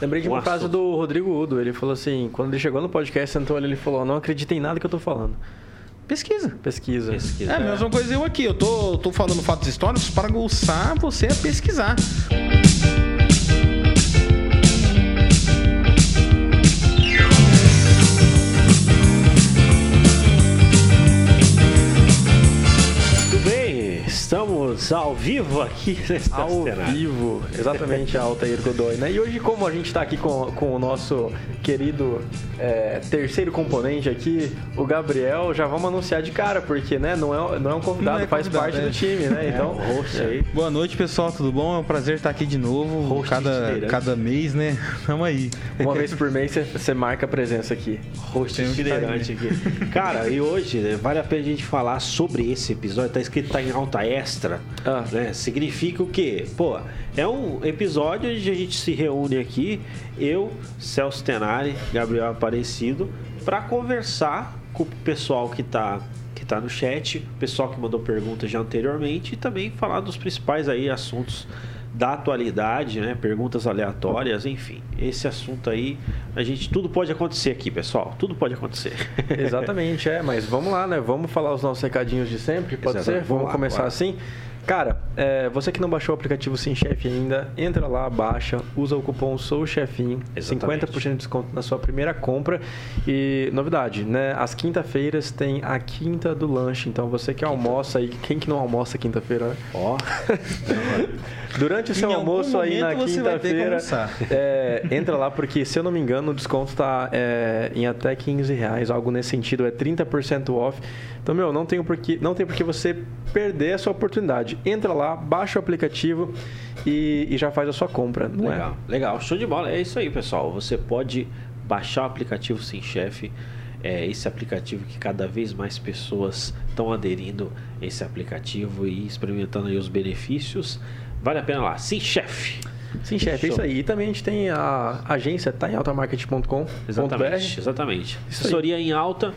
Lembrei de um uma frase assunto. do Rodrigo Udo. Ele falou assim: quando ele chegou no podcast, sentou ali, ele falou: Não acredita em nada que eu tô falando. Pesquisa. Pesquisa. Pesquisa. É a mesma coisa eu aqui. Eu tô, tô falando fatos históricos para aguçar você a pesquisar. Ao vivo aqui Ao vivo, exatamente a Altair Godoy, né? E hoje, como a gente está aqui com, com o nosso querido é, terceiro componente aqui, o Gabriel, já vamos anunciar de cara, porque né, não, é, não é um convidado, Não é faz convidado, parte é. do time, né? Então, o host aí. Boa noite, pessoal. Tudo bom? É um prazer estar aqui de novo. Host Cada, itinerante. cada mês, né? Tamo aí. uma vez por mês você- você marca a presença aqui. Host que tá itinerante aqui. Cara, e hoje, né, vale a pena a gente falar sobre esse episódio. Tá escrito tá em alta extra. Ah. Né? Significa o quê? Pô, é um episódio onde a gente se reúne aqui, eu, Celso Tenari, Gabriel Aparecido, para conversar com o pessoal que tá, que tá no chat, o pessoal que mandou perguntas já anteriormente e também falar dos principais aí assuntos da atualidade, né? Perguntas aleatórias, enfim. Esse assunto aí, a gente tudo pode acontecer aqui, pessoal. Tudo pode acontecer. Exatamente, é, mas vamos lá, né? Vamos falar os nossos recadinhos de sempre, pode Exatamente. ser? Vamos Vamos lá, começar assim? Cara, é, você que não baixou o aplicativo Sim Chef ainda, entra lá, baixa, usa o cupom Exatamente. 50% de desconto na sua primeira compra. E novidade, né? Às quinta-feiras tem a quinta do lanche, então você que almoça aí, quem que não almoça quinta-feira, né? Ó, Durante o seu Em almoço aí na quinta-feira, é, entra lá porque, se eu não me engano, o desconto tá é, em até 15 reais, algo nesse sentido, é 30% off. Então, meu, não tem, porquê, não tem porque você perder a sua oportunidade. Entra lá, baixa o aplicativo e, e já faz a sua compra, não legal, legal, show de bola. É isso aí, pessoal. Você pode baixar o aplicativo Sim Chef. É esse aplicativo que cada vez mais pessoas estão aderindo a esse aplicativo e experimentando aí os benefícios. Vale a pena lá. Sim Chef. é? Sim, chefe, é isso aí. E também a gente tem a agência, tá em altamarket.com.br. Exatamente, exatamente. Isso aí. assessoria em alta.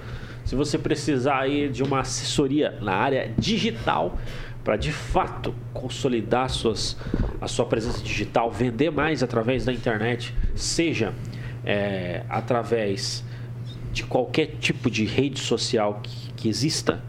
Se você precisar aí de uma assessoria na área digital para de fato consolidar suas, a sua presença digital, vender mais através da internet, seja é, através de qualquer tipo de rede social que, que exista,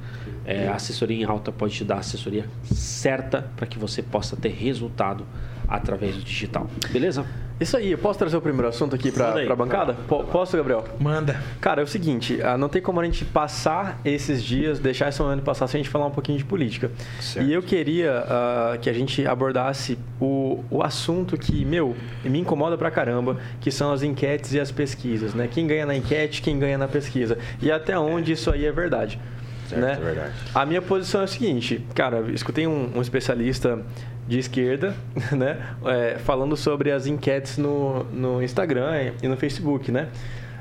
é, a assessoria em alta pode te dar a assessoria certa para que você possa ter resultado através do digital. Beleza? Isso aí, eu posso trazer o primeiro assunto aqui para a bancada? Po- Posso, Gabriel? Manda. Cara, é o seguinte, ah, não tem como a gente passar esses dias, deixar esse momento passar sem a gente falar um pouquinho de política. Certo. E eu queria ah, que a gente abordasse o, o assunto que, meu, me incomoda pra caramba, que são as enquetes e as pesquisas, né? Quem ganha na enquete, quem ganha na pesquisa. E até onde isso aí é verdade. Certo, né? é verdade. A minha posição é a seguinte, cara, escutei um, um especialista de esquerda, né, é, falando sobre as enquetes no, no Instagram e no Facebook, né,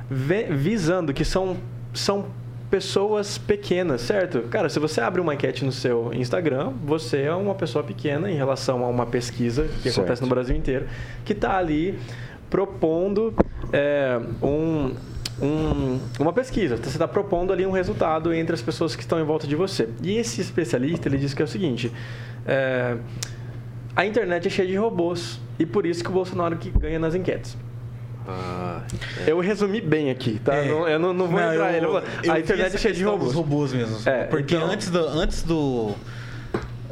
visando que são, são pessoas pequenas, certo? Cara, se você abre uma enquete no seu Instagram, você é uma pessoa pequena em relação a uma pesquisa que Certo. acontece no Brasil inteiro, que está ali propondo é, um, um- uma pesquisa. Você está propondo ali um resultado entre as pessoas que estão em volta de você. E esse especialista ele diz que é o seguinte: é, a internet é cheia de robôs e por isso que o Bolsonaro que ganha nas enquetes. Ah, Eu resumi bem aqui, tá? É. Não- eu não, não vou Não, entrar. eu- ele. Eu a internet é cheia de robôs. robôs mesmo. É, Porque então- antes do. Antes do.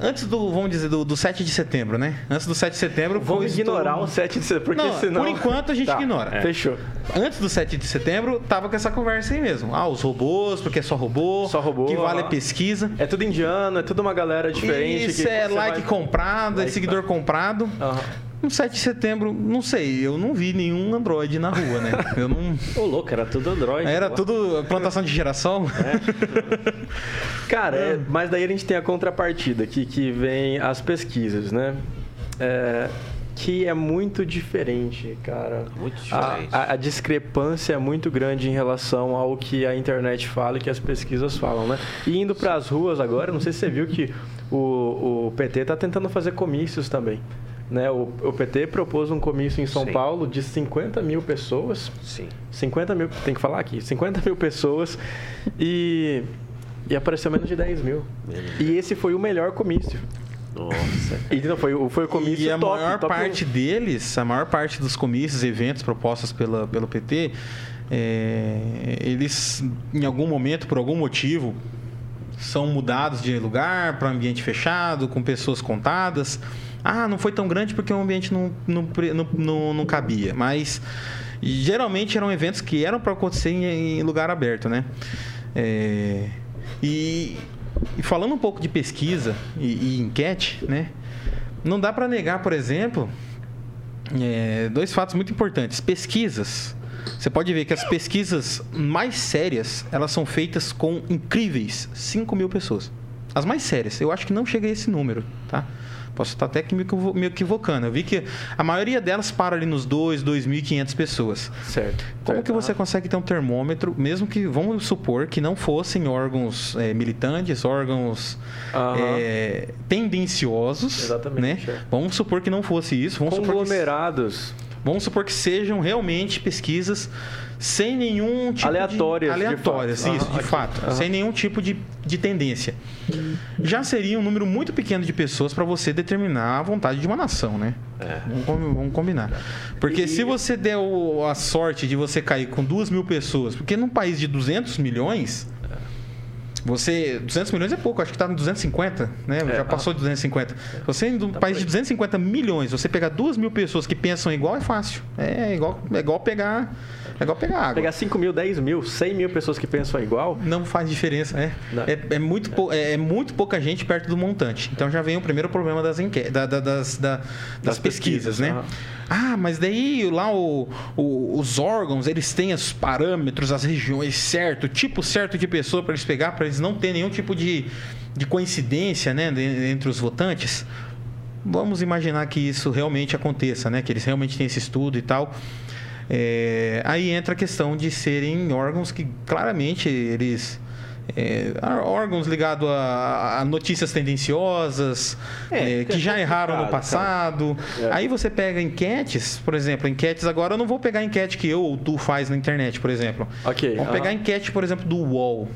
Antes do, vamos dizer, do, do 7 de setembro, né? Antes do 7 de setembro. Vamos ignorar o 7 de setembro, porque Não, senão... por enquanto a gente Tá, ignora. é. Fechou. Antes do 7 de setembro, tava com essa conversa aí mesmo. Ah, os robôs, porque é só robô. Só robô, Que vale a pesquisa. É tudo indiano, é tudo uma galera diferente. Isso que é like vai- comprado, é Like seguidor comprado. Aham. No 7 de setembro, não sei, eu não vi nenhum Android na rua, né? Eu não. Ô, louco, era tudo Android. Era pô. tudo plantação de geração. Cara, é, mas daí a gente tem a contrapartida, que, que vem as pesquisas, né? É, que é muito diferente, cara. Muito A, diferente. a- a discrepância é muito grande em relação ao que a internet fala e que as pesquisas falam, né? E indo para as ruas agora, não sei se você viu que o, o PT está tentando fazer comícios também. Né? O, o PT propôs um comício em São Sim. Paulo de 50 mil pessoas. Sim. 50 mil, tem que falar aqui, 50 mil pessoas e, e apareceu menos de 10 mil. E esse foi o melhor comício. Nossa. E não, foi, o- foi o comício E a top, maior top parte deles, a maior parte dos comícios, eventos propostos pela, pelo PT, é, eles, em algum momento, por algum motivo, são mudados de lugar para ambiente fechado, com pessoas contadas. Ah, não foi tão grande porque o ambiente não, não, não, não, não cabia. Mas geralmente eram eventos que eram para acontecer em, em lugar aberto, né? É, e, e falando um pouco de pesquisa e, e enquete, né? Não dá para negar, por exemplo, é, dois fatos muito importantes. Pesquisas. Você pode ver que as pesquisas mais sérias, elas são feitas com incríveis 5 mil pessoas. As mais sérias. Eu acho que não chega a esse número, tá? Posso estar até me equivo- me equivocando. Eu vi que a maioria delas para ali nos 2, 2.500 pessoas. Certo. Como certo. que você consegue ter um termômetro, mesmo que, vamos supor, que não fossem órgãos eh, militantes, órgãos eh, tendenciosos, Exatamente, né? é. Vamos supor que não fosse isso. Vamos supor que, Conglomerados. vamos supor que sejam realmente pesquisas sem nenhum tipo Aleatórias, de... de Aleatórias, fato. isso, Aham, de aqui. fato. Aham. Sem nenhum tipo de, de tendência. Já seria um número muito pequeno de pessoas para você determinar a vontade de uma nação, né? É. Vamos, vamos combinar. Porque E- se você der o- a sorte de você cair com duas mil pessoas, porque num país de 200 milhões, você. 200 milhões é pouco, acho que tá no 250, né? É, Já passou de 250. Você em um Tá país de aí. 250 milhões, você pegar duas mil pessoas que pensam igual é fácil. É igual, é igual pegar. É igual pegar água. Pegar 5 mil, 10 mil, 100 mil pessoas que pensam igual. Não faz diferença, é. É, é muito pou- é, é muito pouca gente perto do montante. Então já vem o primeiro problema das, enque... da- da- das, da- das, Das pesquisas, pesquisas, né? aham. Ah, mas daí lá o- o- os órgãos, eles têm os parâmetros, as regiões certo, tipo certo de pessoa para eles pegar, para eles não ter nenhum tipo de, de coincidência, né, entre os votantes. Vamos imaginar que isso realmente aconteça, né? Que eles realmente têm esse estudo e tal. É, aí entra a questão de serem órgãos que claramente eles é, órgãos ligados a, a notícias tendenciosas É, é, que já é erraram no passado. É. Aí você pega enquetes, por exemplo, enquetes agora eu não vou pegar a enquete que eu ou tu faz na internet, por exemplo. Ok. Vamos pegar a enquete, por exemplo, do UOL.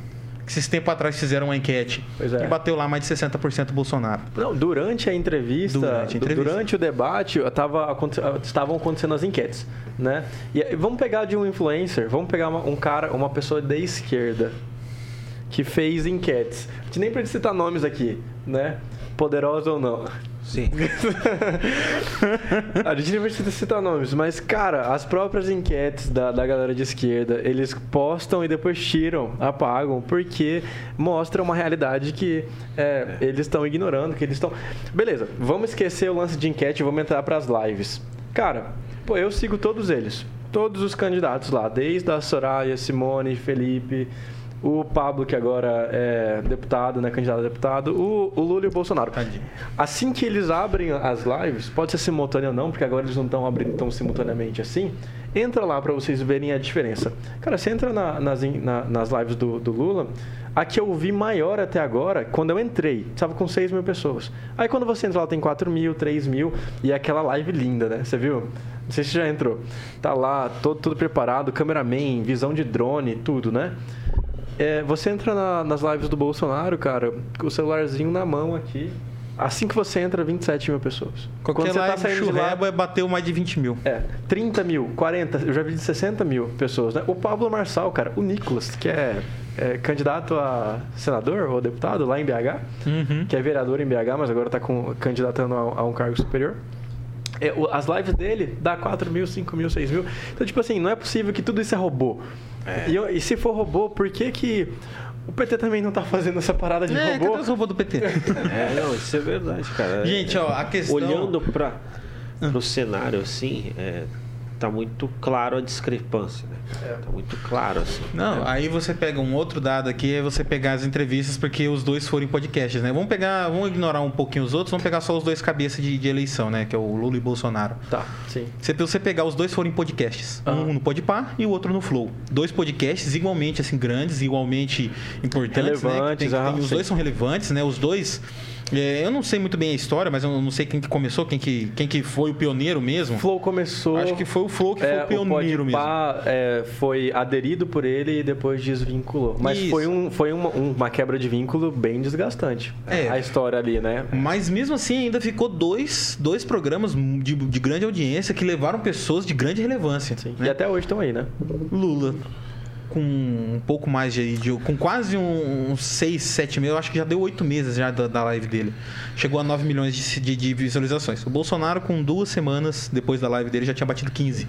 Que esses tempos atrás fizeram uma enquete é. e bateu lá mais de 60% Bolsonaro. Não, durante a entrevista, Durante a entrevista. durante o debate, tava, aconte- estavam acontecendo as enquetes, né? E vamos pegar de um influencer, vamos pegar uma- um cara, uma pessoa da esquerda que fez enquetes. A gente nem precisa citar nomes aqui, né? Poderosa ou não. Sim. A gente nem precisa citar nomes, mas, cara, as próprias enquetes da, da galera de esquerda, eles postam e depois tiram, apagam, porque mostra uma realidade que é, eles estão ignorando, que eles estão... Beleza, vamos esquecer o lance de enquete e vamos entrar para as lives. Cara, pô, eu sigo todos eles, todos os candidatos lá, desde a Soraya, Simone, Felipe... O Pablo, que agora é deputado, né? Candidato a deputado. O, o Lula e o Bolsonaro. Tadinho. Assim que eles abrem as lives, pode ser simultâneo ou não, porque agora eles não estão abrindo tão simultaneamente assim. Entra lá para vocês verem a diferença. Cara, você entra na- nas, na- nas lives do, do Lula, a que eu vi maior até agora, quando eu entrei, estava com 6 mil pessoas. Aí quando você entra lá, tem 4 mil, 3 mil, e é aquela live linda, né? Você viu? Não sei se já entrou. Tá lá, todo, tudo preparado, cameraman, visão de drone, tudo, né? É, você entra na- nas lives do Bolsonaro, cara, com o celularzinho na mão aqui. Assim que você entra, 27 mil pessoas. Qualquer Quando você tá live saindo de lá, churreba bateu mais de 20 mil. é, 30 mil, 40, eu já vi de 60 mil pessoas, né? O Pablo Marçal, cara, o Nicolas, que é, é candidato a senador ou deputado lá em BH, Uhum. que é vereador em BH, mas agora tá com, candidatando a, a um cargo superior. É, as lives dele dá 4 mil, 5 mil, 6 mil. Então, tipo assim, não é possível que tudo isso é robô. E, eu- e se for robô, por que que o PT também não tá fazendo essa parada de É, robô? cadê os robôs do PT? É, não, isso é verdade, cara. Gente, ó, a questão... Olhando para o cenário assim, é, tá muito claro a discrepância, né? Tá muito claro assim. Não, aí você pega um outro dado aqui, é você pegar as entrevistas, porque os dois foram em podcasts, né? Vamos pegar, vamos ignorar um pouquinho os outros, vamos pegar só os dois cabeças de, de eleição, né? Que é o Lula e Bolsonaro. Tá, sim. Se você pegar, os dois foram em podcasts. Um no Podpah e o outro no Flow. Dois podcasts igualmente assim grandes, igualmente importantes, né? Que Relevantes, tem- ah, tem- os sim. dois são relevantes, né? Os dois É, eu não sei muito bem a história, mas eu não sei quem que começou, quem que, quem que foi o pioneiro mesmo. O Flow começou. Acho que foi o Flow que é, foi o pioneiro o mesmo. Podpah, é, foi aderido por ele e depois desvinculou. Mas Isso. foi, um, foi uma, uma quebra de vínculo bem desgastante. É. A história ali, né? Mas mesmo assim ainda ficou dois, dois programas de, de grande audiência que levaram pessoas de grande relevância. Né? E até hoje estão aí, né? Lula com um pouco mais de, de- com quase um- uns 6, 7 meses, eu acho que já deu 8 meses já da, da live dele. Chegou a 9 milhões de, de- de visualizações. O Bolsonaro com duas semanas depois da live dele já tinha batido 15.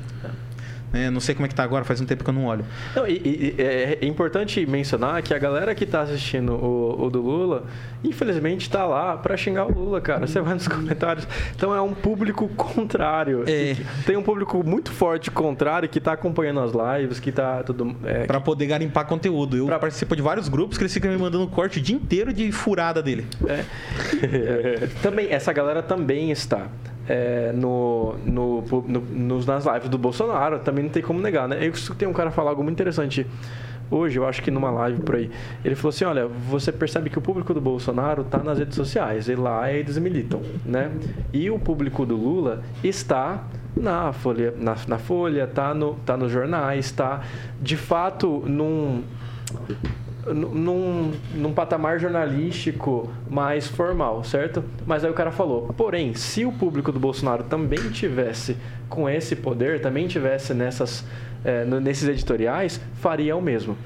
Né, não sei como é que tá agora, faz um tempo que eu não olho. Não, e, e- e é importante mencionar que a galera que tá assistindo o, o do Lula, infelizmente tá lá pra xingar o Lula, cara. Você vai nos comentários. Então é um público contrário. É. Tem um público muito forte contrário que tá acompanhando as lives, que tá tudo. É, Pra poder garimpar conteúdo. Eu Pra- participo de vários grupos que eles ficam me mandando corte o dia inteiro de furada dele. É. também, essa galera também está é, no, no, no- nas lives do Bolsonaro, também não tem como negar, né? Eu escutei um cara falar algo muito interessante hoje, eu acho que numa live por aí. Ele falou assim: olha, você percebe que o público do Bolsonaro está nas redes sociais, e lá eles militam, né? E o público do Lula está na Folha, na, na Folha, tá, no, tá nos jornais, tá de fato num num, num patamar jornalístico mais formal, certo? Mas aí o cara falou, porém, se o público do Bolsonaro também tivesse com esse poder, também tivesse nessas, é, nesses editoriais, faria o mesmo.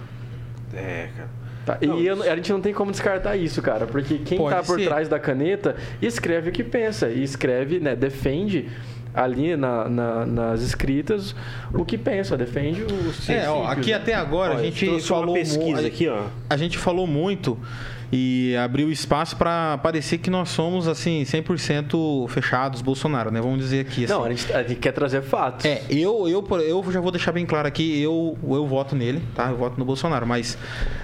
É, cara. Tá? Não, e eu a gente não tem como descartar isso, cara, porque quem Pode tá por ser. trás da caneta escreve o que pensa e escreve, né, defende ali na- na- nas escritas o que pensa, defende os É, ó, aqui né? até agora a Olha, gente falou uma pesquisa mu- aqui, ó. a gente falou muito e abriu espaço para parecer que nós somos assim 100% fechados Bolsonaro, né? Vamos dizer aqui assim. Não, a gente, a gente quer trazer fatos. É, eu, eu, eu já vou deixar bem claro aqui, eu, eu voto nele, tá? Eu voto no Bolsonaro, mas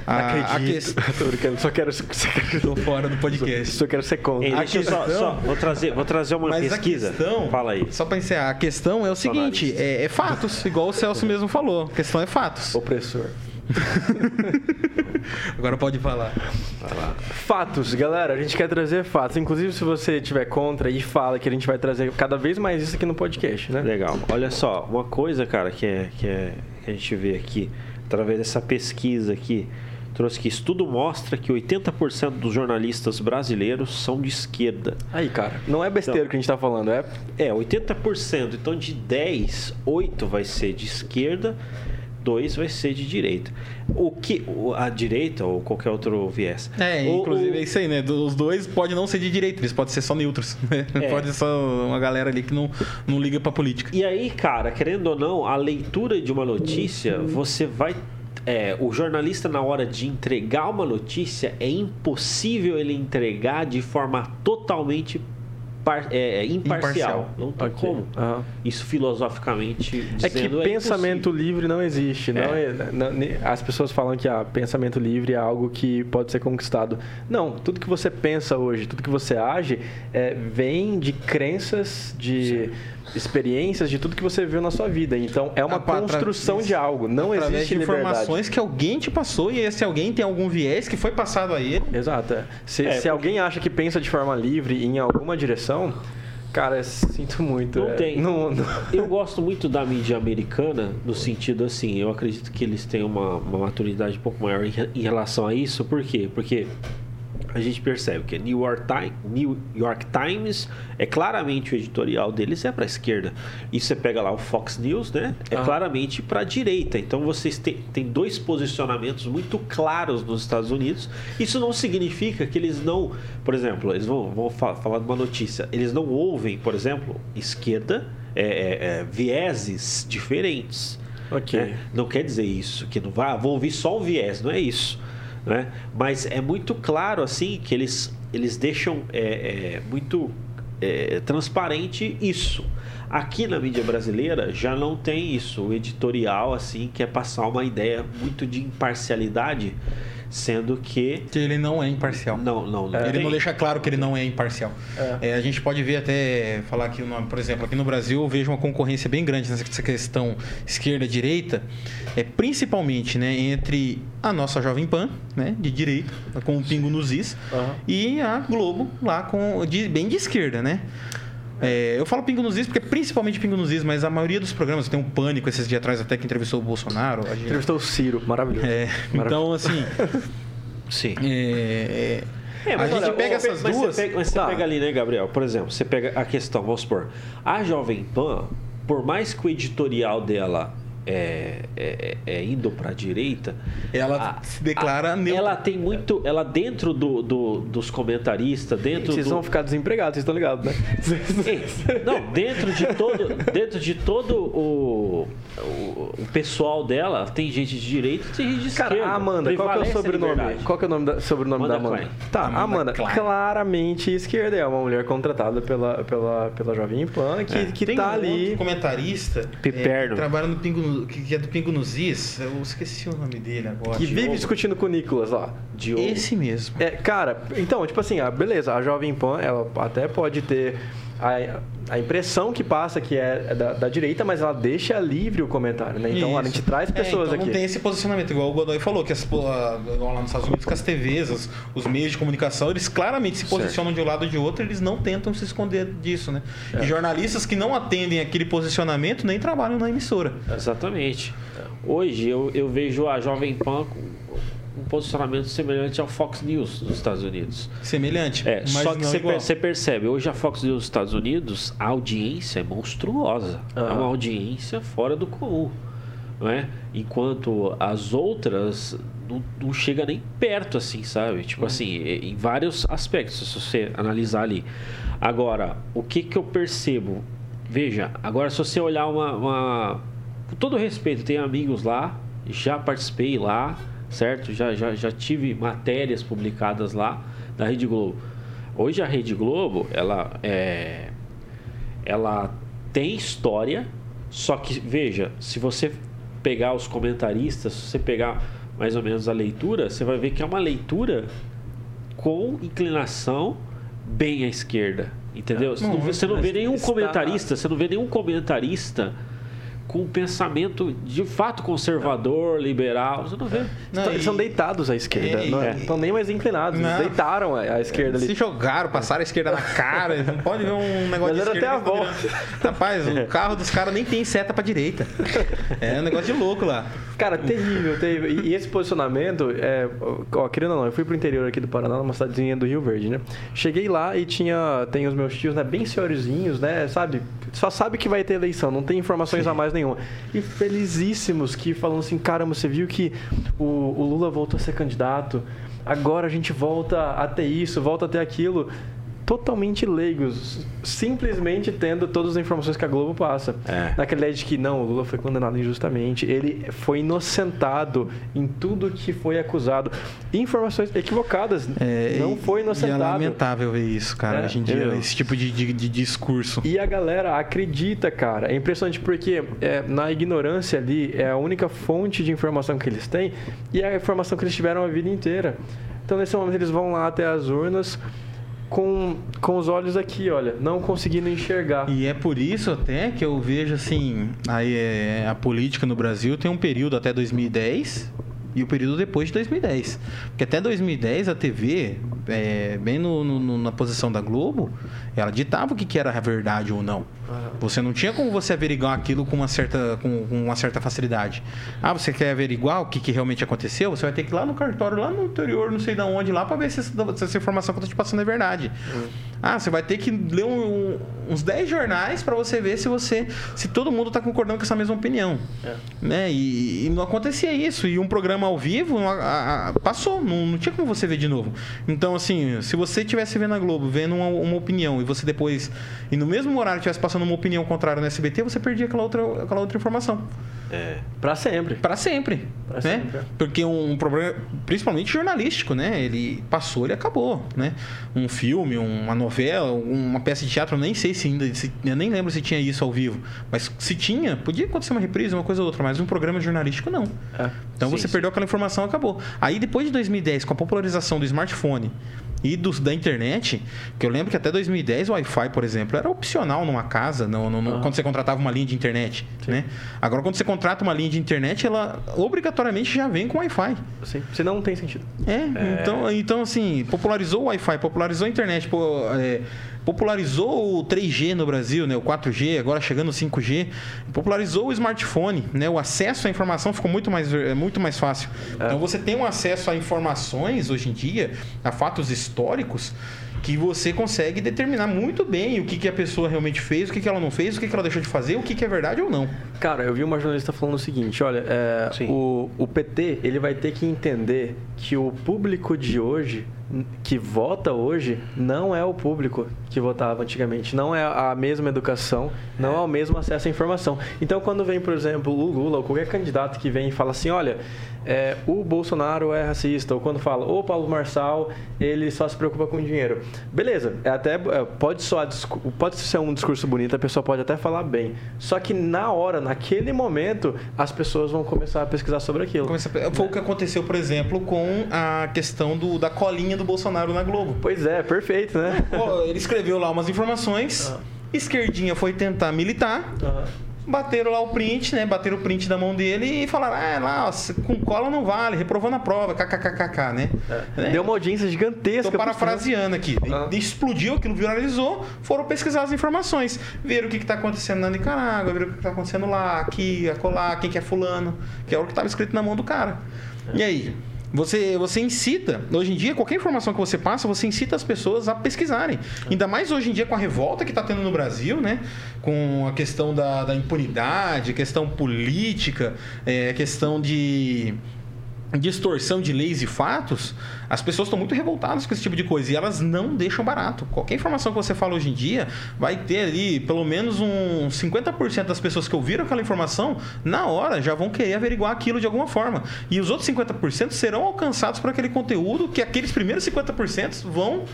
a, a Acredito. questão... Tô brincando, só quero, só quero, Tô fora do podcast. só quero ser contra. Ei, A eu só, questão- só- vou trazer, vou trazer uma Mas pesquisa. a questão, Fala aí. só para encerrar, a questão é o seguinte, é, é fatos, igual o Celso mesmo falou, a questão é fatos. Opressor. Agora pode falar. Fatos, galera, a gente quer trazer fatos. Inclusive, se você tiver contra e fala que a gente vai trazer cada vez mais isso aqui no podcast, né? Legal. Olha só, uma coisa, cara, que, é, que, é, que a gente vê aqui, através dessa pesquisa aqui, trouxe que estudo mostra que 80% dos jornalistas brasileiros são de esquerda. Aí, cara, não é besteira Então- o que a gente tá falando, é. É, 80%. Então, de 10, 8 vai ser de esquerda, 2 vai ser de direita. O que a direita ou qualquer outro viés. É, O- inclusive o- é isso aí, né? Os dois pode não ser de direita, eles podem ser só neutros. né? É. Pode ser só uma galera ali que não, não liga pra política. E aí, cara, querendo ou não, a leitura de uma notícia, você vai. é, o jornalista, na hora de entregar uma notícia, é impossível ele entregar de forma totalmente par- é, é, imparcial. Imparcial. Não tem Ok. como. Aham. Isso filosoficamente É que dizendo pensamento livre não existe. Não É. é- não- as pessoas falam que ah, pensamento livre é algo que pode ser conquistado. Não, tudo que você pensa hoje, tudo que você age, é, vem de crenças, de experiências, de tudo que você viu na sua vida. Então, é uma Ah, construção de algo. Não Através existe de liberdade. informações que alguém te passou e esse alguém tem algum viés que foi passado a ele. Exato. é. Se, É, se porque- alguém acha que pensa de forma livre em alguma direção, cara, sinto muito. Não é, tem. não- não- Eu gosto muito da mídia americana, no sentido assim, eu acredito que eles têm uma, uma maturidade um pouco maior em, em relação a isso. Por quê? Porque a gente percebe que New York, Times, New York Times é claramente o editorial deles é para a esquerda. E você pega lá o Fox News, né? É Ah. claramente para a direita. Então vocês têm, têm dois posicionamentos muito claros nos Estados Unidos. Isso não significa que eles não, por exemplo, eles vão, vão fa- falar de uma notícia, eles não ouvem, por exemplo, esquerda, é, é, é, vieses diferentes. Ok. né? Não quer dizer isso, que não vai, ah, vou ouvir só um viés, não é isso. Né? Mas é muito claro assim que eles, eles deixam é, é, muito é, transparente isso. Aqui na mídia brasileira já não tem isso. O editorial assim quer passar uma ideia muito de imparcialidade Sendo que. Que ele não é imparcial. Não, não, não. Ele tem- não deixa claro que ele não é imparcial. É. É, a gente pode ver até falar aqui, uma- por exemplo, aqui no Brasil eu vejo uma concorrência bem grande nessa questão esquerda-direita, é principalmente né, entre a nossa Jovem Pan, né, de direita, com o Pingo nos Is, Aham. e a Globo lá com de- bem de esquerda, né? É, eu falo Pingo nos Is porque é principalmente Pingo nos Is, mas a maioria dos programas tem um pânico esses dias atrás até que entrevistou o Bolsonaro. a gente- Entrevistou o Ciro, maravilhoso. É, então assim, Sim. é, é, a gente olha, pega essas mas duas. Você pega, mas você Tá. pega ali, né, Gabriel? Por exemplo, você pega a questão, vamos supor, a Jovem Pan, por mais que o editorial dela é, é, é indo para a direita, Ela a- se declara a- neutra. Ela tem muito, ela dentro do, do- dos comentaristas, dentro Vocês do, vão ficar desempregados, vocês estão ligados, né? Não, dentro de todo, dentro de todo o, o, o pessoal dela, tem gente de direita e tem gente de Cara, esquerda. Amanda, qual que é o sobrenome? Qual que é o nome da, sobrenome Amanda da Amanda? Klein. Tá, Amanda Amanda, Klein. claramente esquerda, é uma mulher contratada pela, pela, pela Jovem Pan, que, É. que Tem tá um ali. outro comentarista Piperno. é, que trabalha no Pingo, que, é do Pingo nos Is. Eu esqueci o nome dele agora. Que vive discutindo com o Nicolas lá. Diogo. Esse mesmo. É, cara, então, tipo assim, ah, beleza, a Jovem Pan, ela até pode ter a, a impressão que passa que é da, da direita, mas ela deixa livre o comentário, né? Então, a Isso. gente traz É, pessoas então aqui. Não tem esse posicionamento, igual o Godoy falou, que as, a- lá nos Estados Unidos, que as TVs, os, os meios de comunicação, eles claramente se posicionam de um lado ou de outro, eles não tentam se esconder disso, né? É. E jornalistas que não atendem aquele posicionamento nem trabalham na emissora. Exatamente. Hoje eu, eu vejo a Jovem Pan um posicionamento semelhante ao Fox News nos Estados Unidos. Semelhante, É, mas só que não você, per- você percebe, hoje a Fox News nos Estados Unidos, a audiência é monstruosa. É Aham. uma audiência fora do comum. Não é? Enquanto as outras não, não chega nem perto, assim, sabe? Tipo Uhum. assim, em vários aspectos, se você analisar ali. Agora, o que, que eu percebo? Veja, agora se você olhar uma, uma- Com todo respeito, tenho amigos lá, já participei lá, certo? Já, já, já tive matérias publicadas lá da Rede Globo. Hoje a Rede Globo, ela é. Ela tem história, só que, veja, se você pegar os comentaristas, se você pegar mais ou menos a leitura, você vai ver que é uma leitura com inclinação bem à esquerda. Entendeu? Você não, vê- você não vê nenhum está- comentarista, você não vê nenhum comentarista com um pensamento de fato conservador, liberal. Você não vê. Não, Eles e- são deitados à esquerda, É, não e- estão nem mais inclinados, eles Não. deitaram a, a esquerda Se ali. jogaram, passaram a esquerda na cara, não pode ver um negócio Mas de era esquerda. até a eles virando- Rapaz, o carro dos caras nem tem seta pra direita. É um negócio de louco lá. Cara, terrível, terrível. E, e esse posicionamento, é, ó, querendo ou não, eu fui pro interior aqui do Paraná, numa cidadezinha do Rio Verde, né? Cheguei lá e tinha, tem os meus tios, né, bem senhorzinhos, né, sabe? Só sabe que vai ter eleição, não tem informações a mais nenhuma. E felizíssimos que falam assim, caramba, você viu que o, o Lula voltou a ser candidato, agora a gente volta a ter isso, volta a ter aquilo. Totalmente leigos, simplesmente tendo todas as informações que a Globo passa. É. Naquela ideia de que não, o Lula foi condenado injustamente, ele foi inocentado em tudo que foi acusado. Informações equivocadas, É, não foi E é inocentado. lamentável ver isso, cara, É, hoje em dia, eu- esse tipo de, de, de discurso. E a galera acredita, cara. É impressionante porque é, na ignorância ali é a única fonte de informação que eles têm e é a informação que eles tiveram a vida inteira. Então, nesse momento, eles vão lá até as urnas com, com os olhos aqui, olha, não conseguindo enxergar. E é por isso até que eu vejo assim, aí é, a política no Brasil tem um período até 2010 e o período depois de 2010. Porque até 2010 a TV, é, bem no- no- na posição da Globo, ela ditava o que, que era a verdade ou não. Você não tinha como você averiguar aquilo com uma certa, com, com uma certa facilidade. Ah, você quer averiguar o que, que realmente aconteceu? Você vai ter que ir lá no cartório, lá no interior, não sei de onde, lá para ver se, essa- se essa informação que eu tô te passando é verdade. Ah, você vai ter que ler um- uns 10 jornais para você ver se você se todo mundo está concordando com essa mesma opinião. Né? E, e não acontecia isso. E um programa ao vivo a- a- passou, não, não tinha como você ver de novo. Então, assim, se você estivesse vendo a Globo, vendo uma, uma opinião, e você depois, e no mesmo horário estivesse passando uma opinião contrária no SBT, você perdia aquela outra, aquela outra informação. É. Para sempre. Para sempre. Pra né? sempre, é. Porque um, um problema, principalmente jornalístico, né? Ele passou, ele acabou, né? Um filme, uma novela, uma peça de teatro, eu nem sei se ainda, se- eu nem lembro se tinha isso ao vivo, mas se tinha, podia acontecer uma reprise, uma coisa ou outra, mas um programa jornalístico não. É. Então Sim, você sim. perdeu aquela informação, acabou. Aí depois de 2010, com a popularização do smartphone e dos, da internet, que eu lembro que até 2010 o Wi-Fi, por exemplo, era opcional numa casa, no, no- no- Ah. quando você contratava uma linha de internet. Né? Agora, quando você contrata uma linha de internet, ela obrigatoriamente já vem com Wi-Fi. Sim. Senão não tem sentido. É, Então, então, assim, popularizou o Wi-Fi, popularizou a internet, pô, é, popularizou o 3G no Brasil, né, o 4G, agora chegando o 5G, popularizou o smartphone, né, o acesso à informação ficou muito mais, é, muito mais fácil. Então, você tem um acesso a informações hoje em dia, a fatos históricos, que você consegue determinar muito bem o que, que a pessoa realmente fez, o que, que ela não fez, o que, que ela deixou de fazer, o que, que é verdade ou não. Cara, eu vi uma jornalista falando o seguinte, olha, é, o, o PT ele vai ter que entender que o público de hoje, que vota hoje, não é o público que votava antigamente. Não é a mesma educação, não é o mesmo acesso à informação. Então, quando vem, por exemplo, o Lula ou qualquer candidato que vem e fala assim, olha, é, o Bolsonaro é racista, ou quando fala, o Paulo Marçal, ele só se preocupa com dinheiro. Beleza, é até é, pode soar, pode ser um discurso bonito, a pessoa pode até falar bem. Só que na hora, naquele momento, as pessoas vão começar a pesquisar sobre aquilo. Começa Foi o que aconteceu, por exemplo, com a questão do, da colinha do Bolsonaro na Globo. Pois é, perfeito, né? Pô, ele escreveu lá umas informações, Ah. esquerdinha foi tentar militar, bateram lá o print, né? Bateram o print da mão dele e falaram, ah, lá, ó, com cola não vale, reprovou na prova, kkkk, né? Né? Deu uma audiência gigantesca. Tô parafraseando aqui. Ah. Explodiu, aquilo viralizou, foram pesquisar as informações. Viram o que está acontecendo na Nicarágua, viram o que está acontecendo lá, aqui, acolá, quem que é fulano, que é o que estava escrito na mão do cara. E aí? Você, você incita, hoje em dia, qualquer informação que você passa, você incita as pessoas a pesquisarem. Ainda mais hoje em dia com a revolta que está tendo no Brasil, né? Com a questão da, da impunidade, questão política, é, questão de distorção de leis e fatos, as pessoas estão muito revoltadas com esse tipo de coisa e elas não deixam barato. Qualquer informação que você fala hoje em dia, vai ter ali pelo menos uns 50% das pessoas que ouviram aquela informação, na hora já vão querer averiguar aquilo de alguma forma. E os outros 50% serão alcançados por aquele conteúdo que aqueles primeiros 50% vão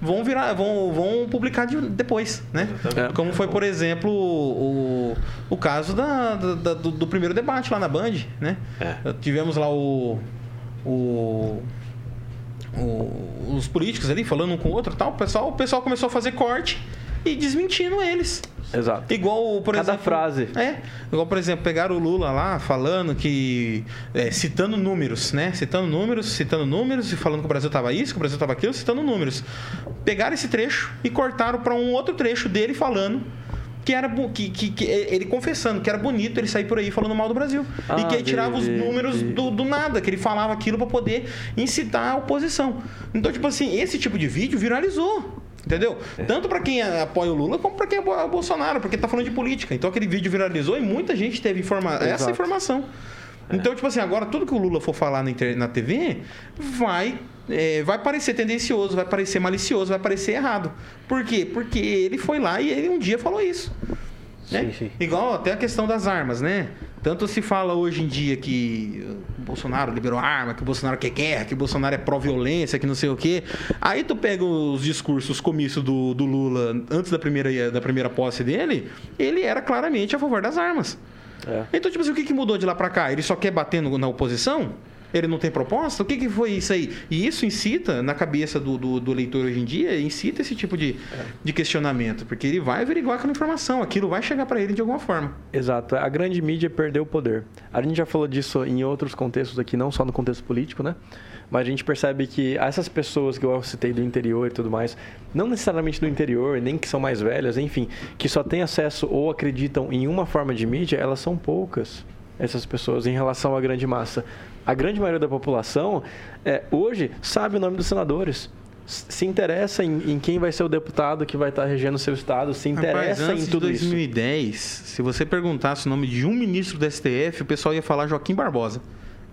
vão virar vão, vão publicar de- depois, né? É. Como foi, por exemplo, o, o caso da, da- do, do primeiro debate lá na Band, né? É. Tivemos lá o, o, o- os políticos ali falando um com o outro, tal. O pessoal, o pessoal começou a fazer corte e desmentindo eles. Exato. Igual, por Cada exemplo. frase. É. Igual, por exemplo, pegaram o Lula lá falando que. é, citando números, né? Citando números, citando números e falando que o Brasil tava isso, que o Brasil tava aquilo, citando números. Pegaram esse trecho e cortaram para um outro trecho dele falando. Que era que, que, que ele confessando que era bonito ele sair por aí falando mal do Brasil. Ah, e que ele tirava os números do, do nada, que ele falava aquilo para poder incitar a oposição. Então, tipo assim, esse tipo de vídeo viralizou. Entendeu? É. Tanto para quem apoia o Lula como para quem apoia o Bolsonaro, porque tá falando de política. Então aquele vídeo viralizou e muita gente teve informa essa Exato. informação. Então, tipo assim, agora tudo que o Lula for falar na, na TV vai, é, vai parecer tendencioso, vai parecer malicioso, vai parecer errado. Por quê? Porque ele foi lá e ele um dia falou isso. né? Sim, sim. Igual até a questão das armas, né? Tanto se fala hoje em dia que o Bolsonaro liberou arma, que o Bolsonaro quer guerra, que o Bolsonaro é pró-violência, que não sei o quê. Aí tu pega os discursos, os comícios do, do Lula antes da primeira, da primeira posse dele, ele era claramente a favor das armas. É. Então, tipo assim, o que, que mudou de lá pra cá? Ele só quer bater no- na oposição? Ele não tem proposta? O que, que foi isso aí? E isso incita, na cabeça do, do, do leitor hoje em dia, incita esse tipo de, de questionamento. Porque ele vai averiguar aquela informação, aquilo vai chegar pra ele de alguma forma. Exato. A grande mídia perdeu o poder. A gente já falou disso em outros contextos aqui, não só no contexto político, né? Mas a gente percebe que essas pessoas que eu citei do interior e tudo mais, não necessariamente do interior, nem que são mais velhas, enfim, que só têm acesso ou acreditam em uma forma de mídia, elas são poucas, essas pessoas, em relação à grande massa. A grande maioria da população, é, hoje, sabe o nome dos senadores. Se interessa em, em quem vai ser o deputado que vai estar regendo o seu estado, se interessa Rapaz, em tudo de isso. 2010, se você perguntasse o nome de um ministro do STF, o pessoal ia falar Joaquim Barbosa.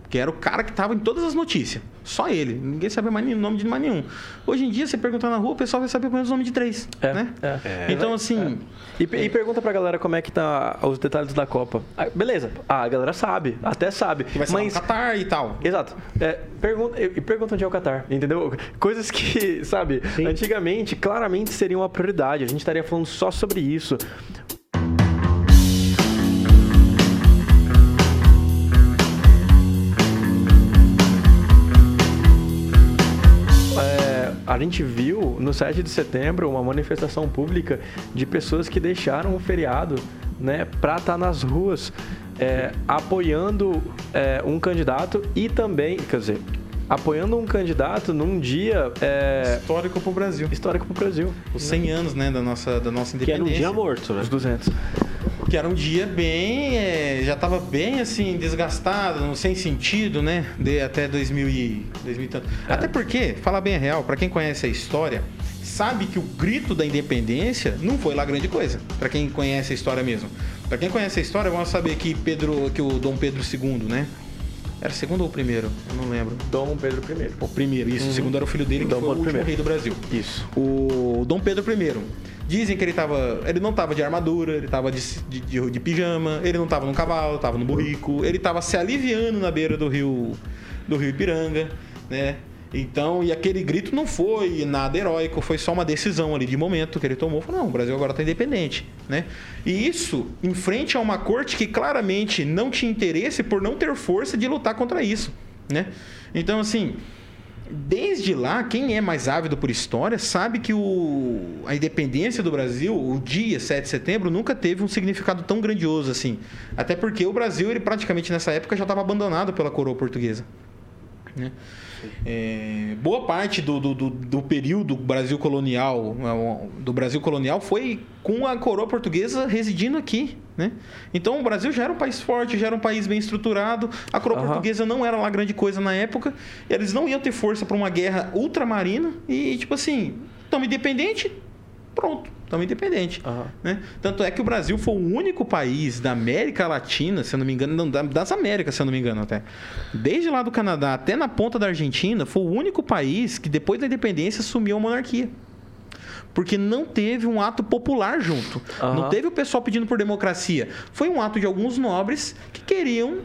Que era o cara que tava em todas as notícias. Só ele. Ninguém sabia mais o nome de mais nenhum. Hoje em dia, você perguntar na rua, o pessoal vai saber pelo menos o nome de três. É, né? é. Então, assim. E, e pergunta pra galera como é que tá os detalhes da Copa. Ah, beleza, ah, a galera sabe, até sabe. Que vai ser mas no Qatar e tal. Exato. É, pergunta, e pergunta onde é o Qatar, entendeu? Coisas que, sabe, antigamente, claramente seriam uma prioridade. A gente estaria falando só sobre isso. Gente viu no 7 de setembro uma manifestação pública de pessoas que deixaram o feriado né, para estar nas ruas é, apoiando é, um candidato e também, quer dizer, apoiando um candidato num dia é, Histórico pro Brasil. histórico para o Brasil. Os 100 anos, né, da nossa, da nossa Que era um independência. dia morto, né? Os 200. Que era um dia bem. é, já tava bem assim, desgastado, sem sentido, né? De até 2000 e, 2000 e tanto. Até porque, falar bem a real, pra quem conhece a história, sabe que o grito da independência não foi lá grande coisa. Pra quem conhece a história mesmo. Pra quem conhece a história, vamos saber que Pedro, que o Dom Pedro II, né? Era o segundo ou o primeiro? Eu não lembro. Dom Pedro I. O primeiro, isso. O segundo era o filho dele, que Dom foi o Pedro último I. rei do Brasil. Isso. O Dom Pedro I. Dizem que ele tava. Ele não tava de armadura, ele tava de, de, de- de pijama, ele não tava no cavalo, tava no burrico, ele tava se aliviando na beira do rio. do rio Ipiranga, né? Então, e aquele grito não foi nada heróico, foi só uma decisão ali de momento que ele tomou. Falou, não, o Brasil agora tá independente, né? E isso em frente a uma corte que claramente não tinha interesse por não ter força de lutar contra isso, né? Então, assim, Desde lá, quem é mais ávido por história sabe que o, a independência do Brasil, o dia 7 de setembro, nunca teve um significado tão grandioso assim. Até porque o Brasil, ele praticamente nessa época já estava abandonado pela coroa portuguesa. né? É, boa parte do, do, do, do período Brasil colonial, do Brasil colonial foi com a coroa portuguesa residindo aqui, né? Então o Brasil já era um país forte, já era um país bem estruturado. A coroa Aham. portuguesa não era lá grande coisa na época. Eles não iam ter força para uma guerra ultramarina e tipo assim, estamos independente, pronto, estamos independente. Aham. Né? Tanto é que o Brasil foi o único país da América Latina, se eu não me engano, não, da- das Américas, se eu não me engano até. Desde lá do Canadá até na ponta da Argentina, foi o único país que depois da independência assumiu a monarquia. Porque não teve um ato popular junto. Aham. Não teve o pessoal pedindo por democracia. Foi um ato de alguns nobres que queriam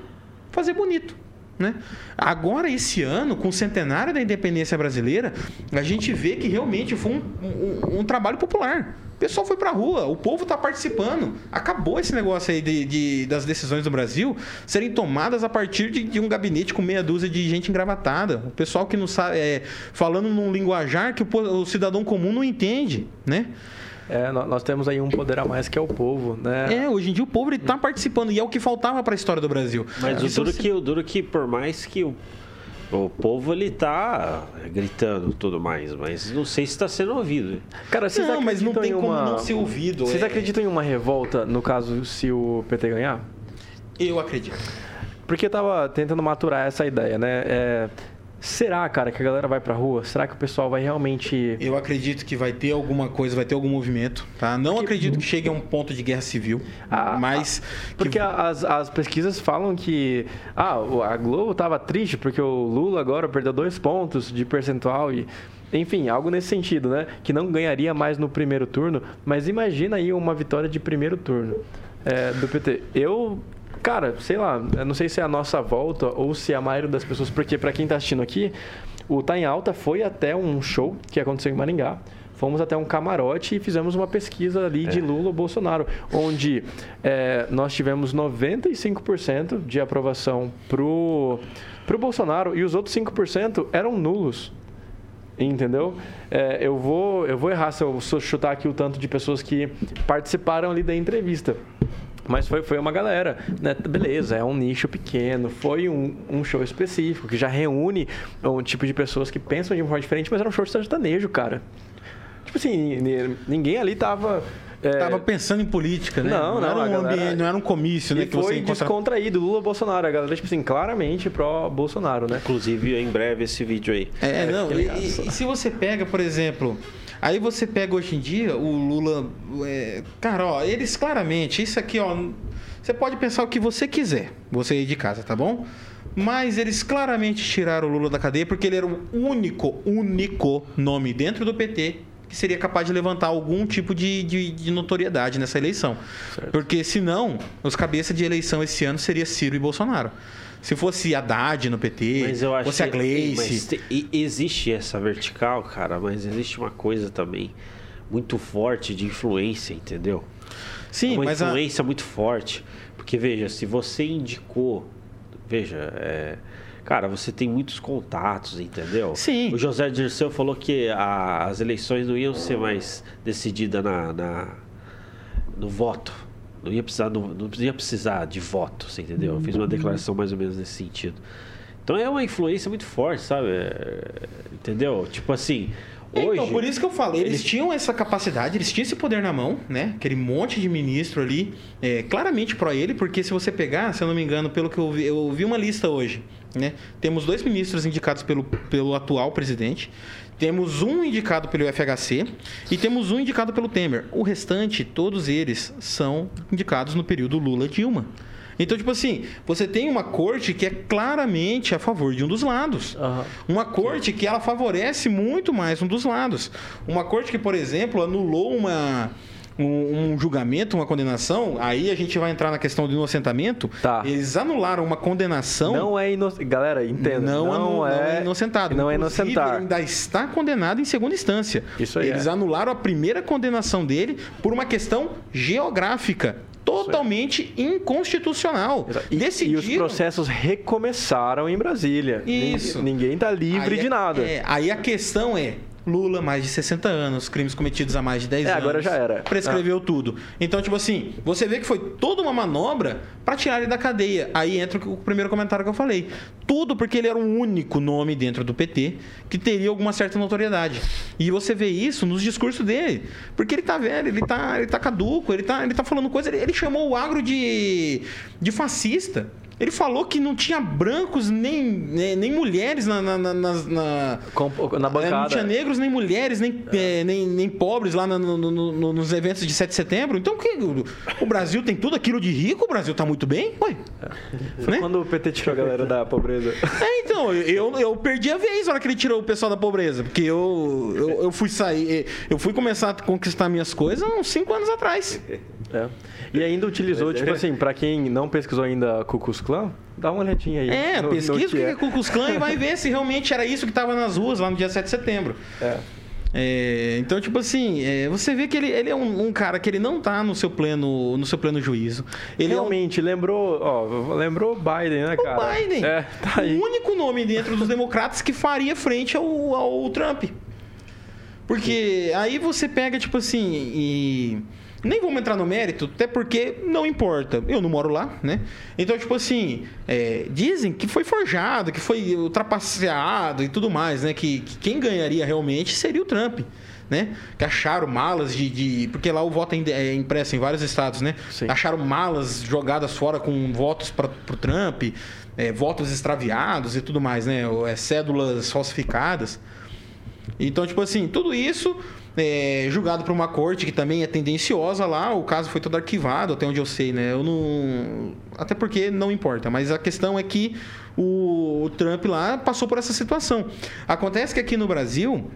fazer bonito. Né? Agora, esse ano, com o centenário da independência brasileira, a gente vê que realmente foi um, um- um trabalho popular. O pessoal foi pra rua, o povo está participando. Acabou esse negócio aí de, de- das decisões do Brasil serem tomadas a partir de, de um gabinete com meia dúzia de gente engravatada. O pessoal que não sabe, é, falando num linguajar que o, o cidadão comum não entende, né? É, nó- nós temos aí um poder a mais que é o povo, né? É, hoje em dia o povo está participando e é o que faltava para a história do Brasil. Mas o Isso duro, que, o duro que, por mais que o, o povo ele tá gritando e tudo mais, mas não sei se está sendo ouvido. Cara, vocês Não, mas não acreditam tem em como uma... não ser ouvido. Vocês é- acreditam em uma revolta, no caso, se o PT ganhar? Eu acredito. Porque eu tava tentando maturar essa ideia, né? É, será, cara, que a galera vai pra rua? Será que o pessoal vai realmente... Eu acredito que vai ter alguma coisa, vai ter algum movimento, tá? Não acredito que chegue a um ponto de guerra civil, Ah, mas Porque as, as pesquisas falam que ah, a Globo tava triste porque o Lula agora perdeu dois pontos de percentual e enfim, algo nesse sentido, né? Que não ganharia mais no primeiro turno. Mas imagina aí uma vitória de primeiro turno é, do PT. Eu, cara, sei lá, não sei se é a nossa volta ou se é a maioria das pessoas, porque para quem tá assistindo aqui, o Tá em Alta foi até um show que aconteceu em Maringá. Fomos até um camarote e fizemos uma pesquisa ali de Lula ou Bolsonaro, onde é, nós tivemos 95% de aprovação pro, pro Bolsonaro e os outros 5% eram nulos. Entendeu? É, eu, vou, eu vou errar se eu chutar aqui o tanto de pessoas que participaram ali da entrevista. Mas foi, foi uma galera, né? Beleza, é um nicho pequeno, foi um, um show específico que já reúne um tipo de pessoas que pensam de uma forma diferente, mas era um show de sertanejo, cara. Tipo assim, ni- ninguém ali tava. é, tava pensando em política, né? Não, não, era a um galera- ambiente, não era um comício, né? e Que você foi encontra... descontraído, Lula Bolsonaro. A galera, tipo assim, claramente pró-Bolsonaro, né? Inclusive, em breve, esse vídeo aí. É, não, fiquei e, só. e se você pega, por exemplo, aí você pega hoje em dia o Lula, é, cara, ó, eles claramente, isso aqui, ó, Você pode pensar o que você quiser, você aí de casa, tá bom? Mas eles claramente tiraram o Lula da cadeia porque ele era o único, único nome dentro do PT que seria capaz de levantar algum tipo de, de, de notoriedade nessa eleição. Certo. Porque senão, os cabeças de eleição esse ano seria Ciro e Bolsonaro. Se fosse Haddad no PT, Mas eu fosse a Gleice. mas te- existe essa vertical, cara, mas existe uma coisa também muito forte de influência, entendeu? Sim, uma mas a, influência muito forte. Porque, veja, se você indicou. Veja, é, cara, você tem muitos contatos, entendeu? Sim. O José Dirceu falou que a- as eleições não iam ser mais decididas na, na- no voto. Não ia, precisar, não, não ia precisar de voto, você entendeu? Eu fiz uma declaração mais ou menos nesse sentido. Então é uma influência muito forte, sabe? É, entendeu? Tipo assim. Hoje, Então, por isso que eu falei, eles tinham essa capacidade, eles tinham esse poder na mão, né? Aquele monte de ministro ali, é, claramente pró ele, porque se você pegar, se eu não me engano, pelo que eu vi, eu vi uma lista hoje, né? Temos dois ministros indicados pelo, pelo atual presidente, temos um indicado pelo FHC e temos um indicado pelo Temer. O restante, todos eles são indicados no período Lula-Dilma. Então, tipo assim, você tem uma corte que é claramente a favor de um dos lados. Aham. Uma corte que ela favorece muito mais um dos lados. Uma corte que, por exemplo, anulou uma, um, um julgamento, uma condenação, aí a gente vai entrar na questão do inocentamento. Tá. Eles anularam uma condenação. Não é inocente. Galera, entenda. Não, Não, anu- é, inocentado. Não é. Ele ainda está condenado em segunda instância. Isso aí Eles é. anularam a primeira condenação dele por uma questão geográfica. Totalmente inconstitucional. E, e Decidiram- os processos recomeçaram em Brasília. Isso. Ninguém, ninguém tá livre Aí de é- nada. é, aí a questão é. Lula, mais de 60 anos, crimes cometidos há mais de 10 É, anos. agora já era. Prescreveu tudo. Então, tipo assim, você vê que foi toda uma manobra pra tirar ele da cadeia. Aí entra o primeiro comentário que eu falei. Tudo porque ele era o único nome dentro do PT que teria alguma certa notoriedade. E você vê isso nos discursos dele. Porque ele tá velho, ele tá, ele tá caduco, ele tá, ele tá falando coisa. Ele, ele chamou o agro de, de fascista. Ele falou que não tinha brancos nem, nem, nem mulheres na, na, na, na- na é, bancada. Não tinha negros, nem mulheres, nem, é, nem, nem pobres lá no- no- no- no- nos eventos de 7 de setembro. Então, que, o, o Brasil tem tudo aquilo de rico, o Brasil tá muito bem. Ué. Foi né? quando o PT tirou a galera da pobreza. É, então, eu, eu perdi a vez na hora que ele tirou o pessoal da pobreza. Porque eu, eu, eu fui sair, eu fui começar a conquistar minhas coisas uns 5 anos atrás. É. E ainda utilizou, Mas é. tipo assim, pra quem não pesquisou ainda Ku Klux Klan, dá uma olhadinha aí. É, no- pesquisa o que é Ku Klux Klan e vai ver se realmente era isso que tava nas ruas lá no dia 7 de setembro. É. É, então, tipo assim, é, você vê que ele, ele é um, um cara que ele não tá no seu pleno, no seu pleno juízo. Ele Realmente, lembrou, ó, lembrou Biden, né, é um, cara? o Biden. É, tá aí. O único nome dentro dos democratas que faria frente ao, ao Trump. Porque aí você pega, tipo assim, e. Nem vamos entrar no mérito, até porque não importa. Eu não moro lá, né? Então, tipo assim, é, dizem que foi forjado, que foi ultrapasseado e tudo mais, né? Que, que quem ganharia realmente seria o Trump. Né? Que acharam malas de, de- Porque lá o voto é é impresso em vários estados, né? Sim. Acharam malas jogadas fora com votos para o Trump, é, votos extraviados e tudo mais, né? É, cédulas falsificadas. Então, tipo assim, tudo isso é, julgado por uma corte que também é tendenciosa lá. O caso foi todo arquivado, até onde eu sei, né? Eu não. Até porque não importa. Mas a questão é que o, o Trump lá passou por essa situação. Acontece que aqui no Brasil